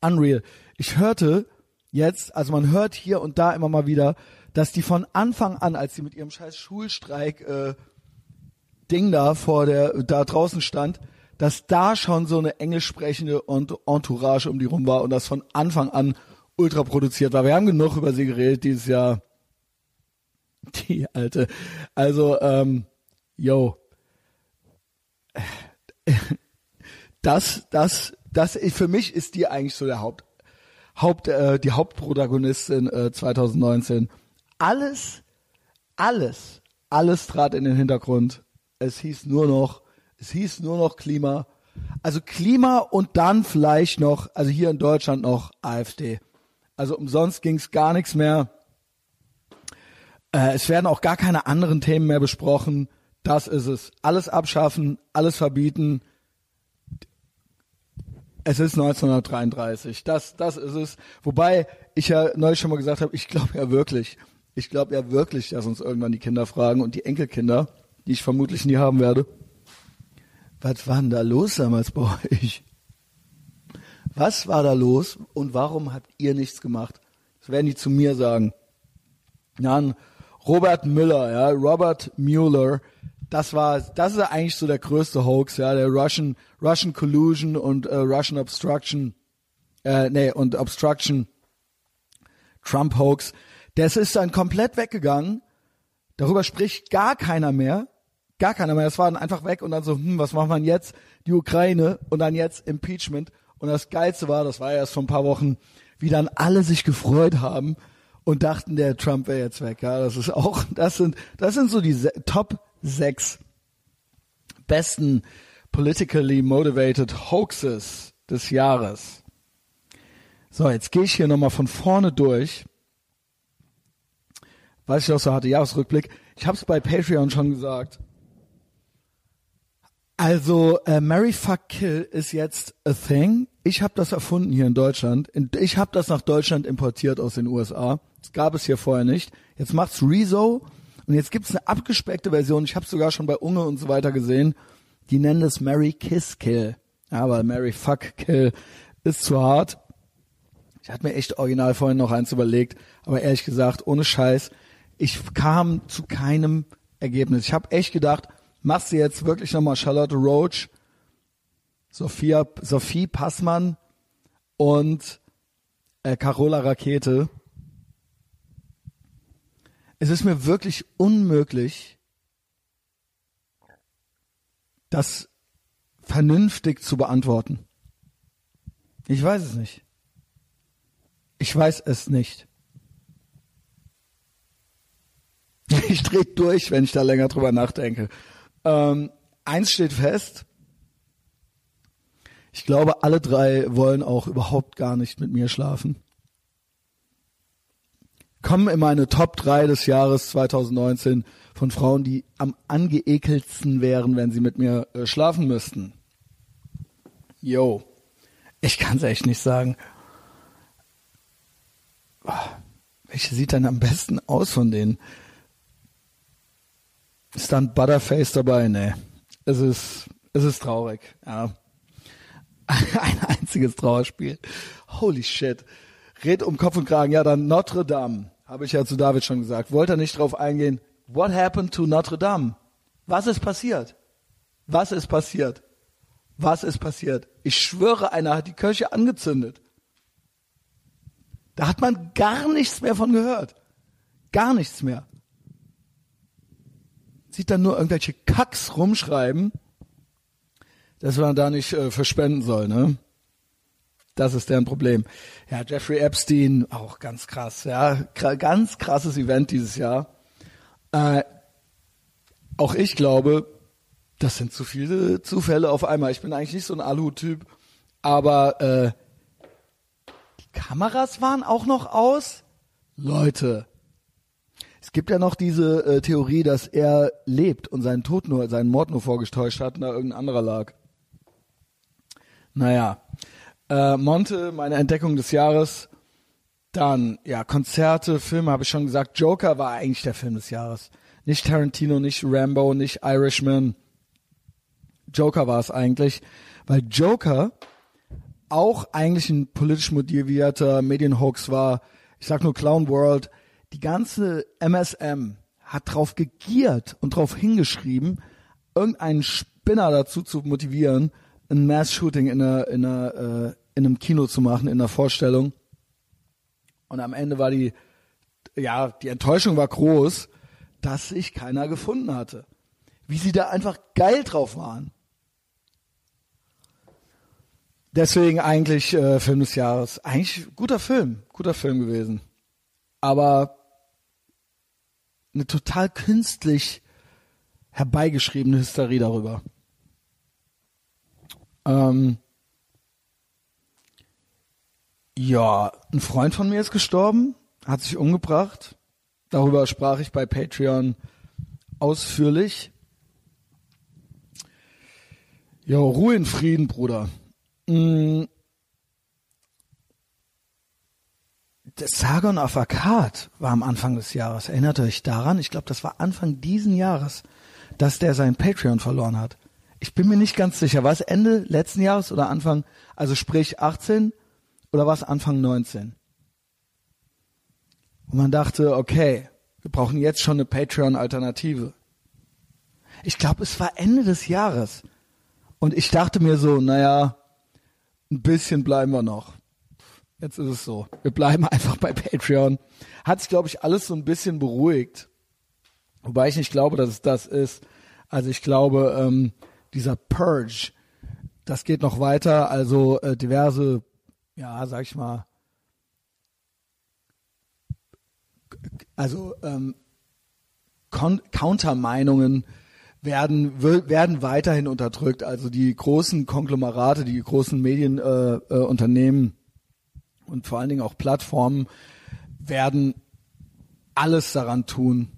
Unreal. Ich hörte jetzt, also man hört hier und da immer mal wieder, dass die von Anfang an, als sie mit ihrem scheiß Schulstreik äh, Ding da vor der da draußen stand, dass da schon so eine englisch sprechende Entourage um die rum war und das von Anfang an ultra produziert war. Wir haben genug über sie geredet dieses Jahr. Die alte. Also, ähm, yo, das, das, das, für mich ist die eigentlich so der Haupt, Haupt, äh, die Hauptprotagonistin äh, 2019. Alles, alles, alles trat in den Hintergrund. Es hieß nur noch, es hieß nur noch Klima. Also Klima und dann vielleicht noch, also hier in Deutschland noch AfD. Also umsonst ging es gar nichts mehr. Äh, es werden auch gar keine anderen Themen mehr besprochen. Das ist es. Alles abschaffen, alles verbieten. Es ist 1933. Das, das ist es. Wobei ich ja neulich schon mal gesagt habe, ich glaube ja wirklich, ich glaube ja wirklich, dass uns irgendwann die Kinder fragen und die Enkelkinder, die ich vermutlich nie haben werde. Was war denn da los damals bei euch? Was war da los und warum habt ihr nichts gemacht? Das werden die zu mir sagen. Dann Robert Müller, ja, Robert Mueller, das war, das ist eigentlich so der größte Hoax, ja, der Russian, Russian Collusion und äh, Russian Obstruction, äh, nee, und Obstruction Trump Hoax. Das ist dann komplett weggegangen. Darüber spricht gar keiner mehr. Gar keiner mehr. Das war dann einfach weg und dann so, hm, was machen wir jetzt? Die Ukraine und dann jetzt Impeachment. Und das Geilste war, das war ja erst vor ein paar Wochen, wie dann alle sich gefreut haben und dachten, der Trump wäre jetzt weg. Ja, das ist auch, das sind, das sind so die Top sechs besten politically motivated Hoaxes des Jahres. So, jetzt gehe ich hier nochmal von vorne durch. Was ich auch so hatte, Jahresrückblick. Ich habe es bei Patreon schon gesagt. Also, äh, Mary Fuck Kill ist jetzt a thing. Ich habe das erfunden hier in Deutschland. Ich habe das nach Deutschland importiert aus den USA. Das gab es hier vorher nicht. Jetzt macht's Rezo und jetzt gibt's eine abgespeckte Version. Ich habe sogar schon bei Unge und so weiter gesehen. Die nennen es Mary Kiss Kill. Aber Mary Fuck Kill ist zu hart. Ich hatte mir echt original vorhin noch eins überlegt, aber ehrlich gesagt, ohne Scheiß, ich kam zu keinem Ergebnis. Ich habe echt gedacht, machst du jetzt wirklich nochmal Charlotte Roach, Sophia, Sophie Passmann und äh, Carola Rakete. Es ist mir wirklich unmöglich, das vernünftig zu beantworten. Ich weiß es nicht. Ich weiß es nicht. [laughs] Ich drehe durch, wenn ich da länger drüber nachdenke. Ähm, eins steht fest. Ich glaube, alle drei wollen auch überhaupt gar nicht mit mir schlafen. Kommen in meine Top 3 des Jahres 2019 von Frauen, die am angeekeltsten wären, wenn sie mit mir äh, schlafen müssten. Yo, ich kann es echt nicht sagen. Oh, welche sieht dann am besten aus von denen? Ist dann Butterface dabei? Nee. Es ist, es ist traurig, ja. [laughs] Ein einziges Trauerspiel. Holy shit. Red um Kopf und Kragen. Ja, dann Notre Dame. Habe ich ja zu David schon gesagt. Wollte er nicht drauf eingehen. What happened to Notre Dame? Was ist passiert? Was ist passiert? Was ist passiert? Ich schwöre, einer hat die Kirche angezündet. Da hat man gar nichts mehr von gehört. Gar nichts mehr sieht dann nur irgendwelche Kacks rumschreiben, dass man da nicht äh, verspenden soll, ne? Das ist deren Problem. Ja, Jeffrey Epstein, auch ganz krass, ja, ganz krasses Event dieses Jahr. Äh, auch ich glaube, das sind zu viele Zufälle auf einmal. Ich bin eigentlich nicht so ein Alu-Typ, aber äh, die Kameras waren auch noch aus. Leute, es gibt ja noch diese äh, Theorie, dass er lebt und seinen Tod nur, seinen Mord nur vorgetäuscht hat und da irgendein anderer lag. Naja. Äh, Monte, meine Entdeckung des Jahres. Dann, ja, Konzerte, Filme, habe ich schon gesagt. Joker war eigentlich der Film des Jahres. Nicht Tarantino, nicht Rambo, nicht Irishman. Joker war es eigentlich. Weil Joker auch eigentlich ein politisch motivierter Medienhoax war. Ich sag nur Clown World die ganze MSM hat drauf gegiert und drauf hingeschrieben, irgendeinen Spinner dazu zu motivieren, ein Mass-Shooting in, einer, in, einer, äh, in einem Kino zu machen, in einer Vorstellung. Und am Ende war die, ja, die Enttäuschung war groß, dass sich keiner gefunden hatte. Wie sie da einfach geil drauf waren. Deswegen eigentlich äh, Film des Jahres. Eigentlich guter Film, guter Film gewesen. Aber eine total künstlich herbeigeschriebene Hysterie darüber. Ähm, ja, ein Freund von mir ist gestorben, hat sich umgebracht. Darüber sprach ich bei Patreon ausführlich. Ja, Ruhe in Frieden, Bruder. Mm. Das Sargon of Akkad war am Anfang des Jahres. Erinnert euch daran? Ich glaube, das war Anfang diesen Jahres, dass der sein Patreon verloren hat. Ich bin mir nicht ganz sicher. War es Ende letzten Jahres oder Anfang, also sprich 18 oder war es Anfang 19? Und man dachte, okay, wir brauchen jetzt schon eine Patreon-Alternative. Ich glaube, es war Ende des Jahres. Und ich dachte mir so, naja, ein bisschen bleiben wir noch. Jetzt ist es so. Wir bleiben [laughs] einfach bei Patreon. Hat sich, glaube ich, alles so ein bisschen beruhigt. Wobei ich nicht glaube, dass es das ist. Also ich glaube, ähm, dieser Purge, das geht noch weiter. Also äh, diverse, ja, sag ich mal, also ähm, Countermeinungen werden werden weiterhin unterdrückt. Also die großen Konglomerate, die großen Medienunternehmen äh, äh, und vor allen Dingen auch Plattformen werden alles daran tun,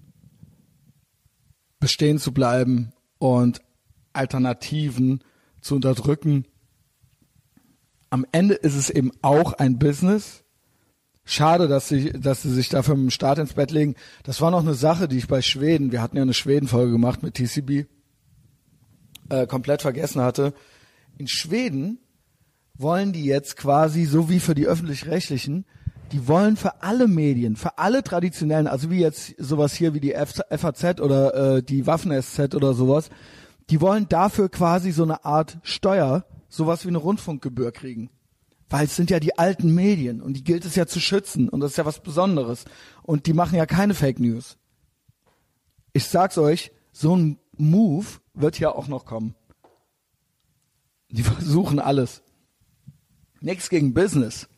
bestehen zu bleiben und Alternativen zu unterdrücken. Am Ende ist es eben auch ein Business Schade, dass sie, dass sie sich dafür im Start ins Bett legen. Das war noch eine Sache, die ich bei Schweden, wir hatten ja eine Schweden-Folge gemacht mit TCB, äh, komplett vergessen hatte. In Schweden wollen die jetzt quasi, so wie für die öffentlich-rechtlichen, die wollen für alle Medien, für alle traditionellen, also wie jetzt sowas hier wie die FAZ oder äh, die Waffen-SZ oder sowas, die wollen dafür quasi so eine Art Steuer, sowas wie eine Rundfunkgebühr kriegen. Weil es sind ja die alten Medien und die gilt es ja zu schützen und das ist ja was Besonderes. Und die machen ja keine Fake News. Ich sag's euch, so ein Move wird ja auch noch kommen. Die [laughs] versuchen alles. Nichts gegen Business.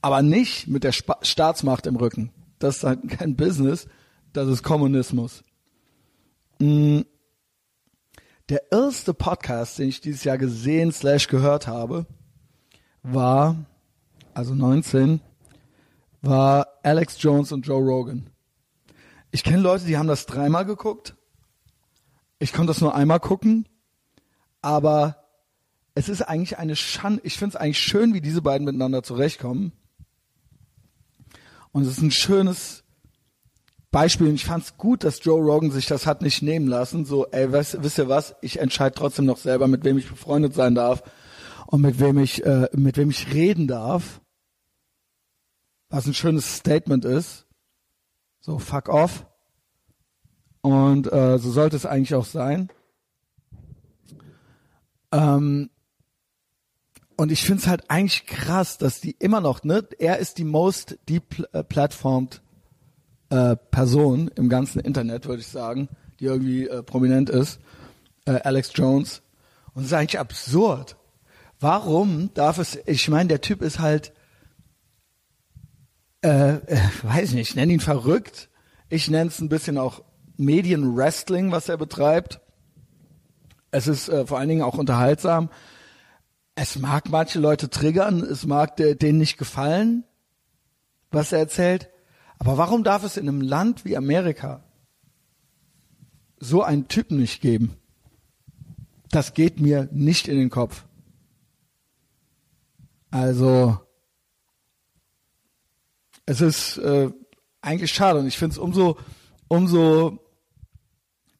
Aber nicht mit der Spa Staatsmacht im Rücken. Das ist halt kein Business, das ist Kommunismus. Mm. Der erste Podcast, den ich dieses Jahr gesehen slash gehört habe, war, also 19, war Alex Jones und Joe Rogan. Ich kenne Leute, die haben das dreimal geguckt. Ich konnte das nur einmal gucken. Aber es ist eigentlich eine Schande. Ich finde es eigentlich schön, wie diese beiden miteinander zurechtkommen. Und es ist ein schönes Beispiel. Und ich fand es gut, dass Joe Rogan sich das hat nicht nehmen lassen. So, ey, wisst, wisst ihr was? Ich entscheide trotzdem noch selber, mit wem ich befreundet sein darf und mit wem ich, äh, mit wem ich reden darf, was ein schönes Statement ist. So, fuck off. Und äh, so sollte es eigentlich auch sein. Ähm, und ich finde es halt eigentlich krass, dass die immer noch, ne, er ist die most deplatformed äh, Person im ganzen Internet, würde ich sagen, die irgendwie äh, prominent ist, äh, Alex Jones. Und es ist eigentlich absurd. Warum darf es, ich meine, der Typ ist halt, äh, äh, weiß nicht, ich nenne ihn verrückt. Ich nenne es ein bisschen auch Medienwrestling, was er betreibt. Es ist äh, vor allen Dingen auch unterhaltsam. Es mag manche Leute triggern, es mag denen nicht gefallen, was er erzählt. Aber warum darf es in einem Land wie Amerika so einen Typen nicht geben? Das geht mir nicht in den Kopf. Also es ist äh, eigentlich schade und ich finde es umso umso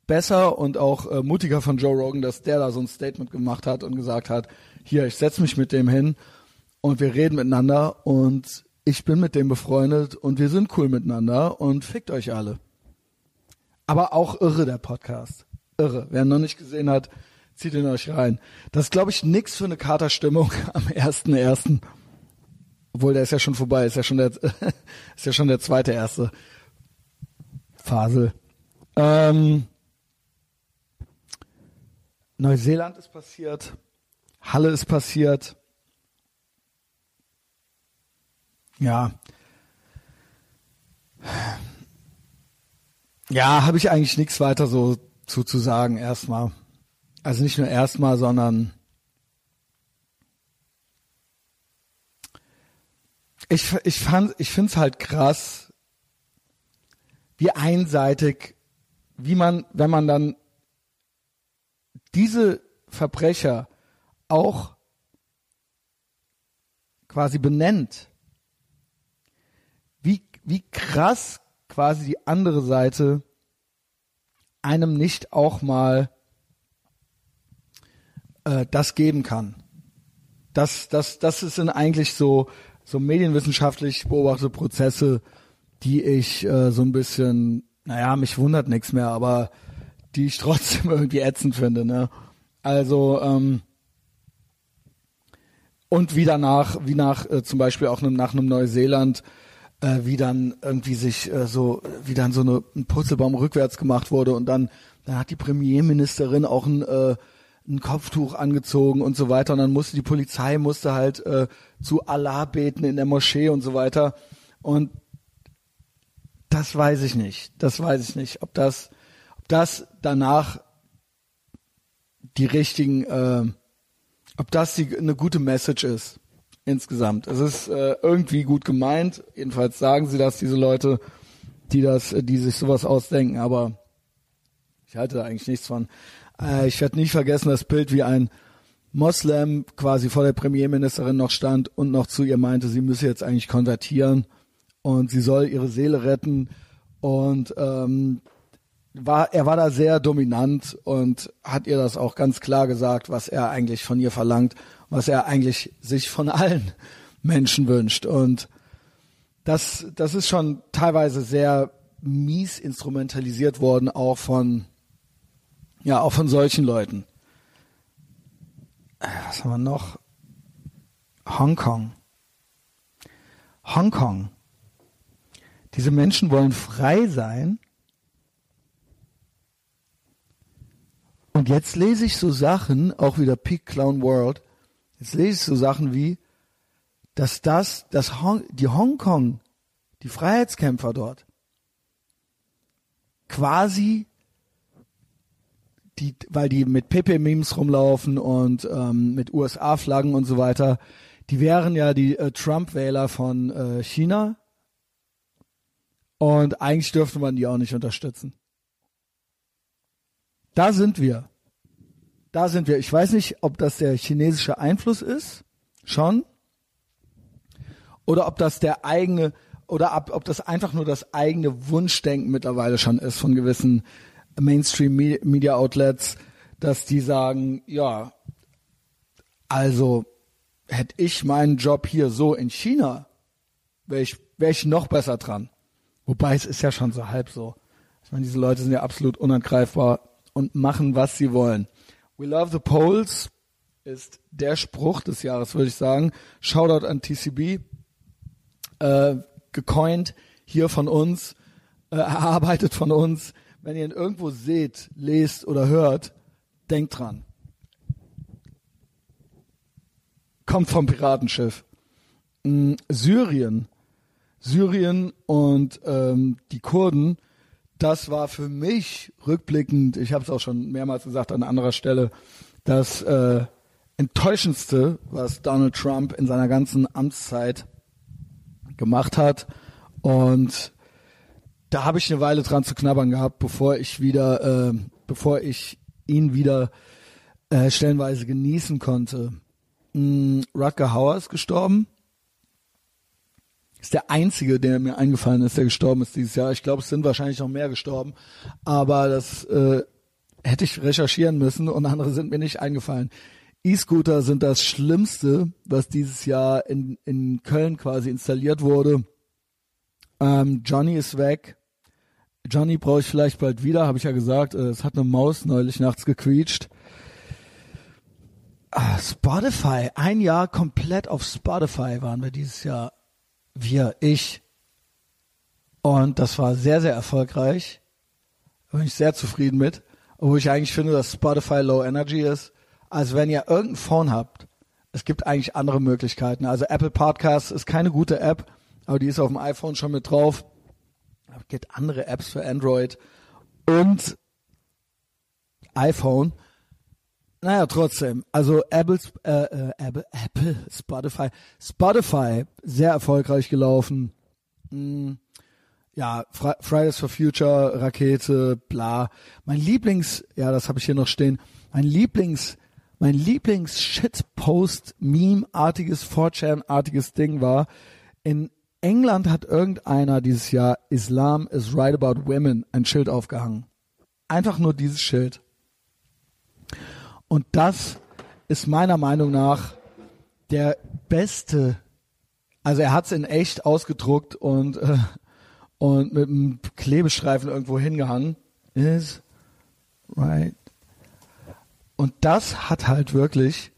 besser und auch äh, mutiger von Joe Rogan, dass der da so ein Statement gemacht hat und gesagt hat, hier, ich setze mich mit dem hin und wir reden miteinander und ich bin mit dem befreundet und wir sind cool miteinander und fickt euch alle. Aber auch irre der Podcast. Irre. Wer ihn noch nicht gesehen hat, Zieht ihn euch rein. Das ist, glaube ich, nix für eine Katerstimmung [laughs] am ersten ersten. Obwohl, der ist ja schon vorbei, ist ja schon der, [laughs] ist ja schon der zweite erste Phase. Ähm, Neuseeland ist passiert. Halle ist passiert. Ja. Ja, habe ich eigentlich nichts weiter so zu, zu sagen erstmal. Also nicht nur erstmal, sondern ich, ich fand, ich finde es halt krass, wie einseitig, wie man, wenn man dann diese Verbrecher auch quasi benennt, wie, krass quasi die andere Seite einem nicht auch mal äh, das geben kann. Das, das, das sind eigentlich so, so medienwissenschaftlich beobachtete Prozesse, die ich äh, so ein bisschen, naja, mich wundert nichts mehr, aber die ich [laughs] trotzdem irgendwie ätzend finde. Ne? Also ähm, und wie danach, wie nach äh, zum Beispiel auch nach einem Neuseeland, äh, wie dann irgendwie sich äh, so, wie dann so eine, ein Purzelbaum rückwärts gemacht wurde und dann, dann hat die Premierministerin auch ein, äh, ein Kopftuch angezogen und so weiter. Und dann musste die Polizei musste halt äh, zu Allah beten in der Moschee und so weiter. Und das weiß ich nicht, das weiß ich nicht, ob das, ob das danach die richtigen, äh, ob das die, eine gute Message ist insgesamt. Es ist äh, irgendwie gut gemeint, jedenfalls sagen sie das, diese Leute, die das, die sich sowas ausdenken, aber ich halte da eigentlich nichts von. Äh, ich werde nicht vergessen das Bild, wie ein Moslem quasi vor der Premierministerin noch stand und noch zu ihr meinte, sie müsse jetzt eigentlich konvertieren und sie soll ihre Seele retten und ähm, war, er war da sehr dominant und hat ihr das auch ganz klar gesagt, was er eigentlich von ihr verlangt, was er eigentlich sich von allen [laughs] Menschen wünscht. Und das, das ist schon teilweise sehr mies instrumentalisiert worden, auch von, ja, auch von solchen Leuten. Äh, was haben wir noch? Hongkong. Hongkong. Diese Menschen wollen frei sein Und jetzt lese ich so Sachen, auch wieder Peak Clown World, jetzt lese ich so Sachen wie, dass das, dass Hong, die Hongkong, die Freiheitskämpfer dort, quasi die, weil die mit Pepe-Memes rumlaufen und ähm, mit USA-Flaggen und so weiter, die wären ja die äh, Trump-Wähler von äh, China. Und eigentlich dürfte man die auch nicht unterstützen. Da sind wir. Da sind wir. Ich weiß nicht, ob das der chinesische Einfluss ist, schon, oder ob das der eigene, oder ob, ob das einfach nur das eigene Wunschdenken mittlerweile schon ist von gewissen Mainstream Media Outlets, dass die sagen, ja, also hätte ich meinen Job hier so in China, wäre ich, wär ich noch besser dran. Wobei es ist ja schon so halb so. Ich meine, diese Leute sind ja absolut unangreifbar und machen, was sie wollen. We love the Poles ist der Spruch des Jahres, würde ich sagen. Shoutout an TCB. Äh, gecoint hier von uns, äh, erarbeitet von uns. Wenn ihr ihn irgendwo seht, lest oder hört, denkt dran. Kommt vom Piratenschiff. Mm, Syrien. Syrien und ähm, die Kurden das war für mich rückblickend, ich habe es auch schon mehrmals gesagt an anderer Stelle, das äh, enttäuschendste, was Donald Trump in seiner ganzen Amtszeit gemacht hat. Und da habe ich eine Weile dran zu knabbern gehabt, bevor ich wieder, äh, bevor ich ihn wieder äh, stellenweise genießen konnte. Mm, Rutger Hauer ist gestorben ist der einzige, der mir eingefallen ist, der gestorben ist dieses Jahr. Ich glaube, es sind wahrscheinlich noch mehr gestorben, aber das äh, hätte ich recherchieren müssen und andere sind mir nicht eingefallen. E-Scooter sind das Schlimmste, was dieses Jahr in, in Köln quasi installiert wurde. Ähm, Johnny ist weg. Johnny brauche ich vielleicht bald wieder, habe ich ja gesagt. Äh, es hat eine Maus neulich nachts gequietscht. Ah, Spotify, ein Jahr komplett auf Spotify waren wir dieses Jahr wir, ich. Und das war sehr, sehr erfolgreich. Da bin ich sehr zufrieden mit. Obwohl ich eigentlich finde, dass Spotify Low Energy ist. Also wenn ihr irgendein Phone habt, es gibt eigentlich andere Möglichkeiten. Also Apple Podcasts ist keine gute App. aber die ist auf dem iPhone schon mit drauf. Es gibt andere Apps für Android und iPhone. Naja, trotzdem. Also Apple, äh, äh, Apple, Apple, Spotify, Spotify sehr erfolgreich gelaufen. Hm, ja, Fri Fridays for Future, Rakete, bla. Mein Lieblings, ja, das habe ich hier noch stehen. Mein Lieblings, mein Lieblings Shitpost Meme artiges 4chan artiges Ding war in England hat irgendeiner dieses Jahr Islam is right about women ein Schild aufgehangen. Einfach nur dieses Schild. Und das ist meiner Meinung nach der beste, also er hat es in echt ausgedruckt und, äh, und mit einem Klebestreifen irgendwo hingehangen. Is right. Und das hat halt wirklich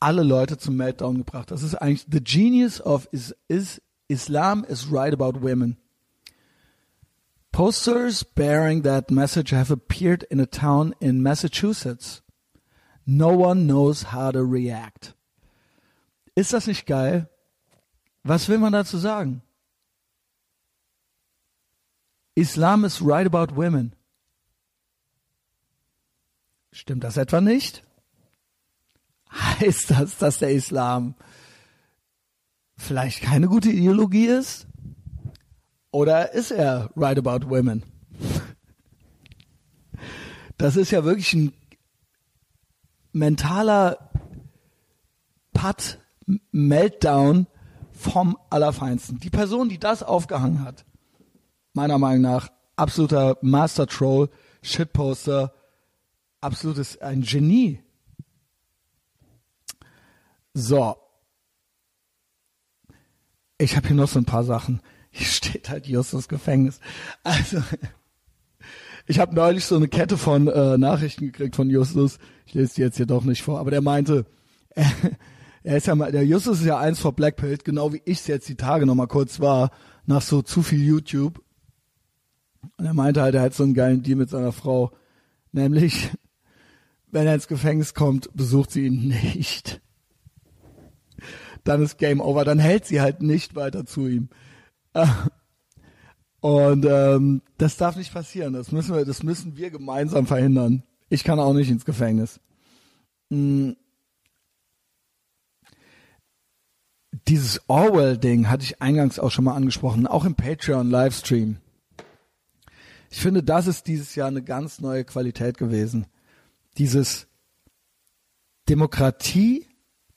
alle Leute zum Meltdown gebracht. Das ist eigentlich the genius of is, is Islam is right about women. Posters bearing that message have appeared in a town in Massachusetts. No one knows how to react. Ist das nicht geil? Was will man dazu sagen? Islam is right about women. Stimmt das etwa nicht? [laughs] Heißt das, dass der Islam vielleicht keine gute Ideologie ist? Oder ist er right about women? [laughs] Das ist ja wirklich ein mentaler Putt, Meltdown vom Allerfeinsten. Die Person, die das aufgehangen hat, meiner Meinung nach absoluter Master Troll, Shitposter, absolutes ein Genie. So, ich habe hier noch so ein paar Sachen. Hier steht halt Justus Gefängnis. Also, ich habe neulich so eine Kette von äh, Nachrichten gekriegt von Justus. Ich lese die jetzt hier doch nicht vor, aber der meinte, [laughs] er, er ist ja mal, der Justus ist ja eins vor Blackpill, genau wie ich es jetzt die Tage noch mal kurz war, nach so zu viel YouTube. Und er meinte halt, er hat so einen geilen Deal mit seiner Frau. Nämlich, [laughs] wenn er ins Gefängnis kommt, besucht sie ihn nicht dann ist Game Over. Dann hält sie halt nicht weiter zu ihm. [laughs] Und ähm, das darf nicht passieren. Das müssen wir, das müssen wir gemeinsam verhindern. Ich kann auch nicht ins Gefängnis. Hm. Dieses Orwell-Ding hatte ich eingangs auch schon mal angesprochen, auch im Patreon-Livestream. Ich finde, das ist dieses Jahr eine ganz neue Qualität gewesen. Dieses Demokratie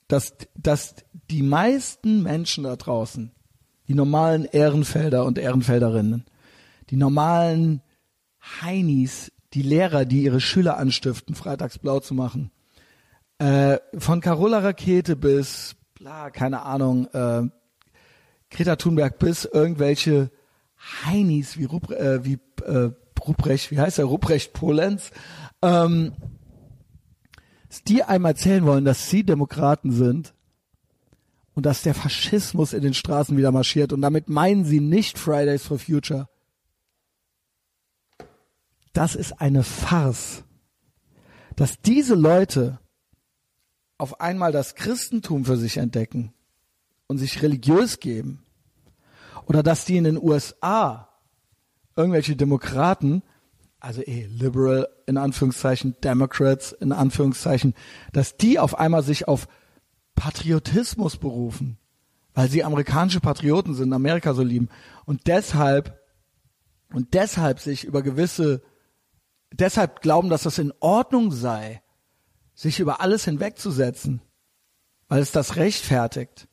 dass, dass die meisten Menschen da draußen, die normalen Ehrenfelder und Ehrenfelderinnen, die normalen Heinis, die Lehrer, die ihre Schüler anstiften, freitags blau zu machen, äh, von Carola Rakete bis, bla, keine Ahnung, äh, Greta Thunberg bis irgendwelche Heinis wie, Rup, äh, wie äh, Ruprecht, wie heißt er, Ruprecht Polenz, ähm, die einem erzählen wollen, dass sie Demokraten sind und dass der Faschismus in den Straßen wieder marschiert und damit meinen sie nicht Fridays for Future. Das ist eine Farce. Dass diese Leute auf einmal das Christentum für sich entdecken und sich religiös geben oder dass die in den USA irgendwelche Demokraten also eh, liberal in Anführungszeichen, Democrats in Anführungszeichen, dass die auf einmal sich auf Patriotismus berufen, weil sie amerikanische Patrioten sind, Amerika so lieben und deshalb und deshalb sich über gewisse deshalb glauben, dass das in Ordnung sei, sich über alles hinwegzusetzen, weil es das rechtfertigt.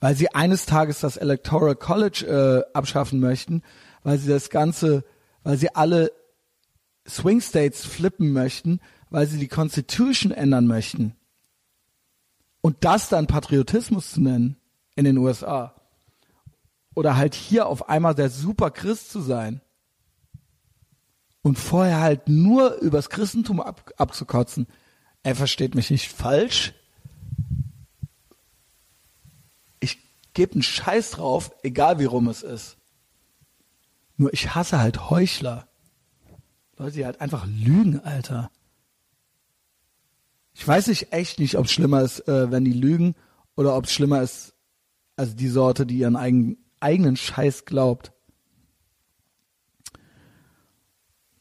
Weil sie eines Tages das Electoral College äh, abschaffen möchten, weil sie das ganze weil sie alle Swing States flippen möchten, weil sie die Constitution ändern möchten. Und das dann Patriotismus zu nennen in den USA. Oder halt hier auf einmal der super Christ zu sein. Und vorher halt nur übers Christentum ab, abzukotzen. Er versteht mich nicht falsch. Ich gebe einen Scheiß drauf, egal wie rum es ist. Nur ich hasse halt Heuchler. Leute, die halt einfach lügen, Alter. Ich weiß nicht echt nicht, ob es schlimmer ist, äh, wenn die lügen oder ob es schlimmer ist, Also die Sorte, die ihren eigen, eigenen Scheiß glaubt.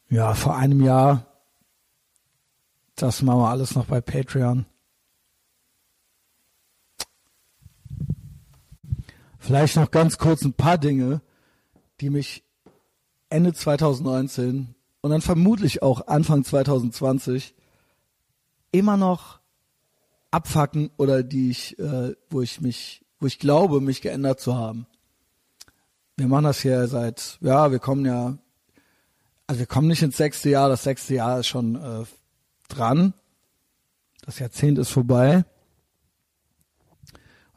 Ja, vor einem Jahr, das machen wir alles noch bei Patreon. Vielleicht noch ganz kurz ein paar Dinge, die mich Ende 2019 und dann vermutlich auch Anfang 2020 immer noch abfacken oder die ich, äh, wo ich mich, wo ich glaube, mich geändert zu haben. Wir machen das hier seit, ja, wir kommen ja, also wir kommen nicht ins sechste Jahr, das sechste Jahr ist schon äh, dran. Das Jahrzehnt ist vorbei.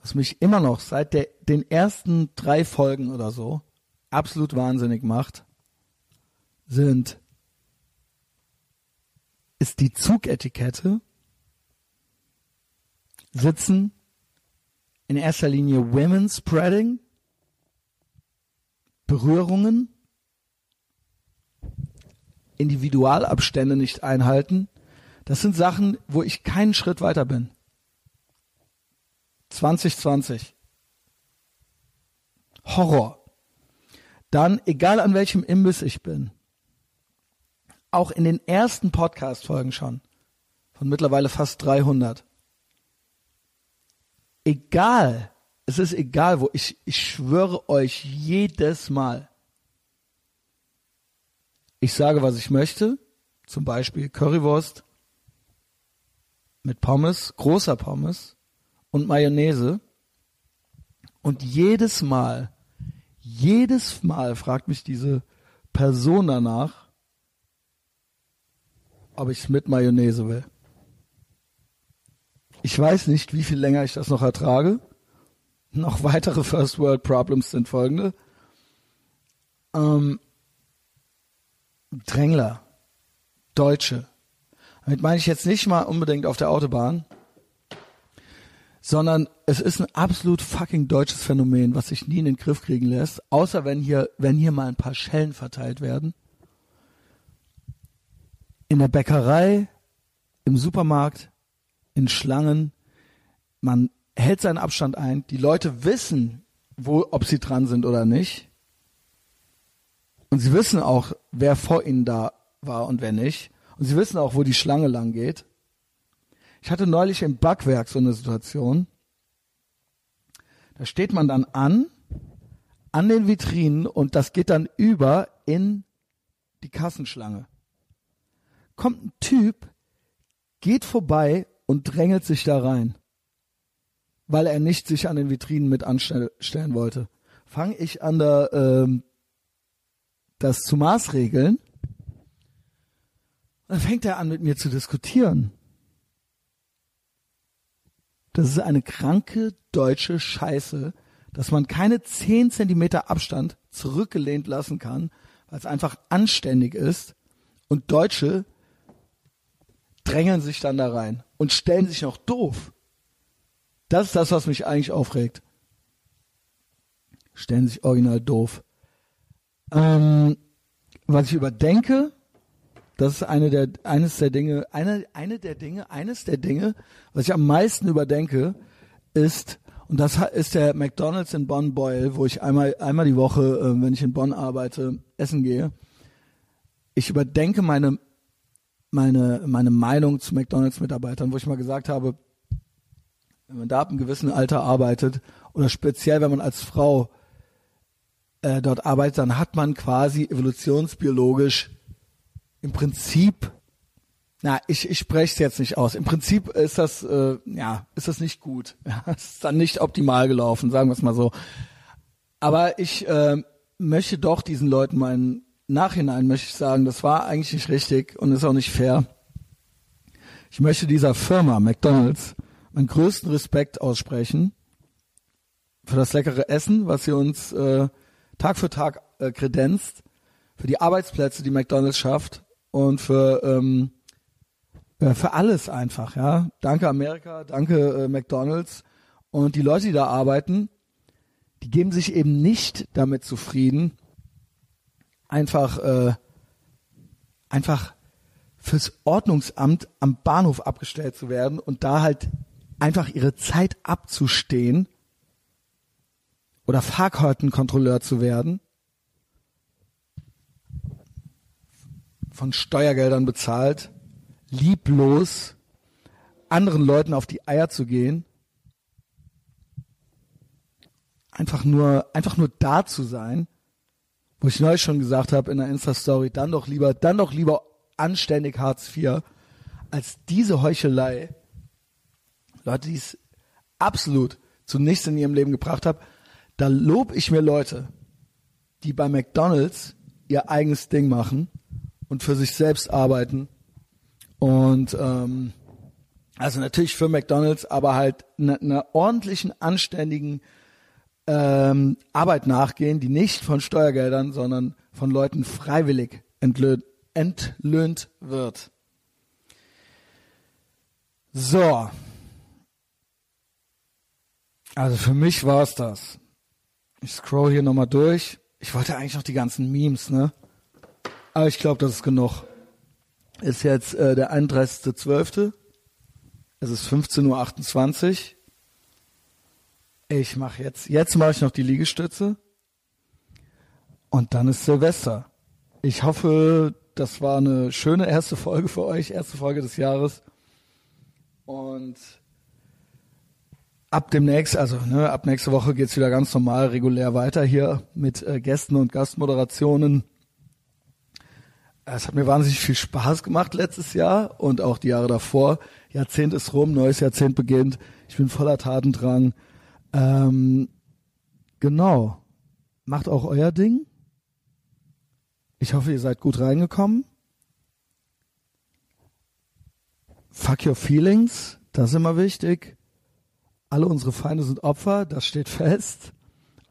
Was mich immer noch seit der, den ersten drei Folgen oder so absolut wahnsinnig macht, sind ist die Zugetikette sitzen in erster Linie Women Spreading, Berührungen, Individualabstände nicht einhalten. Das sind Sachen, wo ich keinen Schritt weiter bin. 2020. Horror. Dann, egal an welchem Imbiss ich bin, auch in den ersten Podcast-Folgen schon, von mittlerweile fast 300, egal, es ist egal wo, ich, ich schwöre euch jedes Mal, ich sage, was ich möchte, zum Beispiel Currywurst mit Pommes, großer Pommes und Mayonnaise. Und jedes Mal, jedes Mal fragt mich diese Person danach, ob ich es mit Mayonnaise will. Ich weiß nicht, wie viel länger ich das noch ertrage. Noch weitere First World Problems sind folgende. Ähm, Drängler, Deutsche. Damit meine ich jetzt nicht mal unbedingt auf der Autobahn, sondern es ist ein absolut fucking deutsches Phänomen, was sich nie in den Griff kriegen lässt, außer wenn hier, wenn hier mal ein paar Schellen verteilt werden. In der Bäckerei, im Supermarkt, in Schlangen. Man hält seinen Abstand ein. Die Leute wissen, wo, ob sie dran sind oder nicht. Und sie wissen auch, wer vor ihnen da war und wer nicht. Und sie wissen auch, wo die Schlange lang geht. Ich hatte neulich im Backwerk so eine Situation. Da steht man dann an, an den Vitrinen und das geht dann über in die Kassenschlange. Kommt ein Typ, geht vorbei und drängelt sich da rein, weil er nicht sich an den Vitrinen mit anstellen wollte. Fange ich an, da, ähm, das zu maßregeln. Dann fängt er an, mit mir zu diskutieren. Das ist eine kranke deutsche Scheiße, dass man keine zehn Zentimeter Abstand zurückgelehnt lassen kann, weil es einfach anständig ist. Und Deutsche drängeln sich dann da rein und stellen sich noch doof. Das ist das, was mich eigentlich aufregt. Stellen sich original doof. Ähm, was ich überdenke, das ist eine der, eines der Dinge, eine, eine der Dinge, eines der Dinge, was ich am meisten überdenke, ist, und das ist der McDonalds in Bonn Boyle, wo ich einmal, einmal die Woche, äh, wenn ich in Bonn arbeite, essen gehe. Ich überdenke meine meine, meine Meinung zu McDonalds-Mitarbeitern, wo ich mal gesagt habe, wenn man da ab einem gewissen Alter arbeitet oder speziell, wenn man als Frau äh, dort arbeitet, dann hat man quasi evolutionsbiologisch im Prinzip, na, ich, ich spreche es jetzt nicht aus. Im Prinzip ist das, äh, ja, ist das nicht gut. [laughs] Es ist dann nicht optimal gelaufen, sagen wir es mal so. Aber ich äh, möchte doch diesen Leuten meinen Nachhinein möchte ich sagen, das war eigentlich nicht richtig und ist auch nicht fair. Ich möchte dieser Firma McDonald's meinen größten Respekt aussprechen für das leckere Essen, was sie uns äh, Tag für Tag äh, kredenzt, für die Arbeitsplätze, die McDonald's schafft und für ähm, äh, für alles einfach. Ja, danke Amerika, danke äh, McDonald's und die Leute, die da arbeiten, die geben sich eben nicht damit zufrieden, einfach, äh, einfach fürs Ordnungsamt am Bahnhof abgestellt zu werden und da halt einfach ihre Zeit abzustehen oder Fahrkartenkontrolleur zu werden, von Steuergeldern bezahlt, lieblos anderen Leuten auf die Eier zu gehen, einfach nur, einfach nur da zu sein, wo ich neulich schon gesagt habe in der Insta-Story, dann doch lieber, dann doch lieber anständig Hartz IV, als diese Heuchelei. Leute, die es absolut zu nichts in ihrem Leben gebracht haben, da lob ich mir Leute, die bei McDonalds ihr eigenes Ding machen und für sich selbst arbeiten und ähm, also natürlich für McDonalds, aber halt einer ne ordentlichen, anständigen ähm, Arbeit nachgehen, die nicht von Steuergeldern, sondern von Leuten freiwillig entlöhnt, entlöhnt wird. So. Also für mich war es das. Ich scroll hier nochmal durch. Ich wollte eigentlich noch die ganzen Memes, ne? Aber ich glaube, das ist genug. Ist jetzt äh, der 31.12. Es ist 15.28 Uhr. Ich mache jetzt, jetzt mache ich noch die Liegestütze. Und dann ist Silvester. Ich hoffe, das war eine schöne erste Folge für euch, erste Folge des Jahres. Und ab demnächst, also ne, ab nächste Woche geht's wieder ganz normal, regulär weiter hier mit äh, Gästen und Gastmoderationen. Es hat mir wahnsinnig viel Spaß gemacht letztes Jahr und auch die Jahre davor. Jahrzehnt ist rum, neues Jahrzehnt beginnt. Ich bin voller Tatendrang. Ähm, genau. Macht auch euer Ding. Ich hoffe, ihr seid gut reingekommen. Fuck your feelings, das ist immer wichtig. Alle unsere Feinde sind Opfer, das steht fest.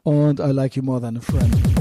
Und I like you more than a friend.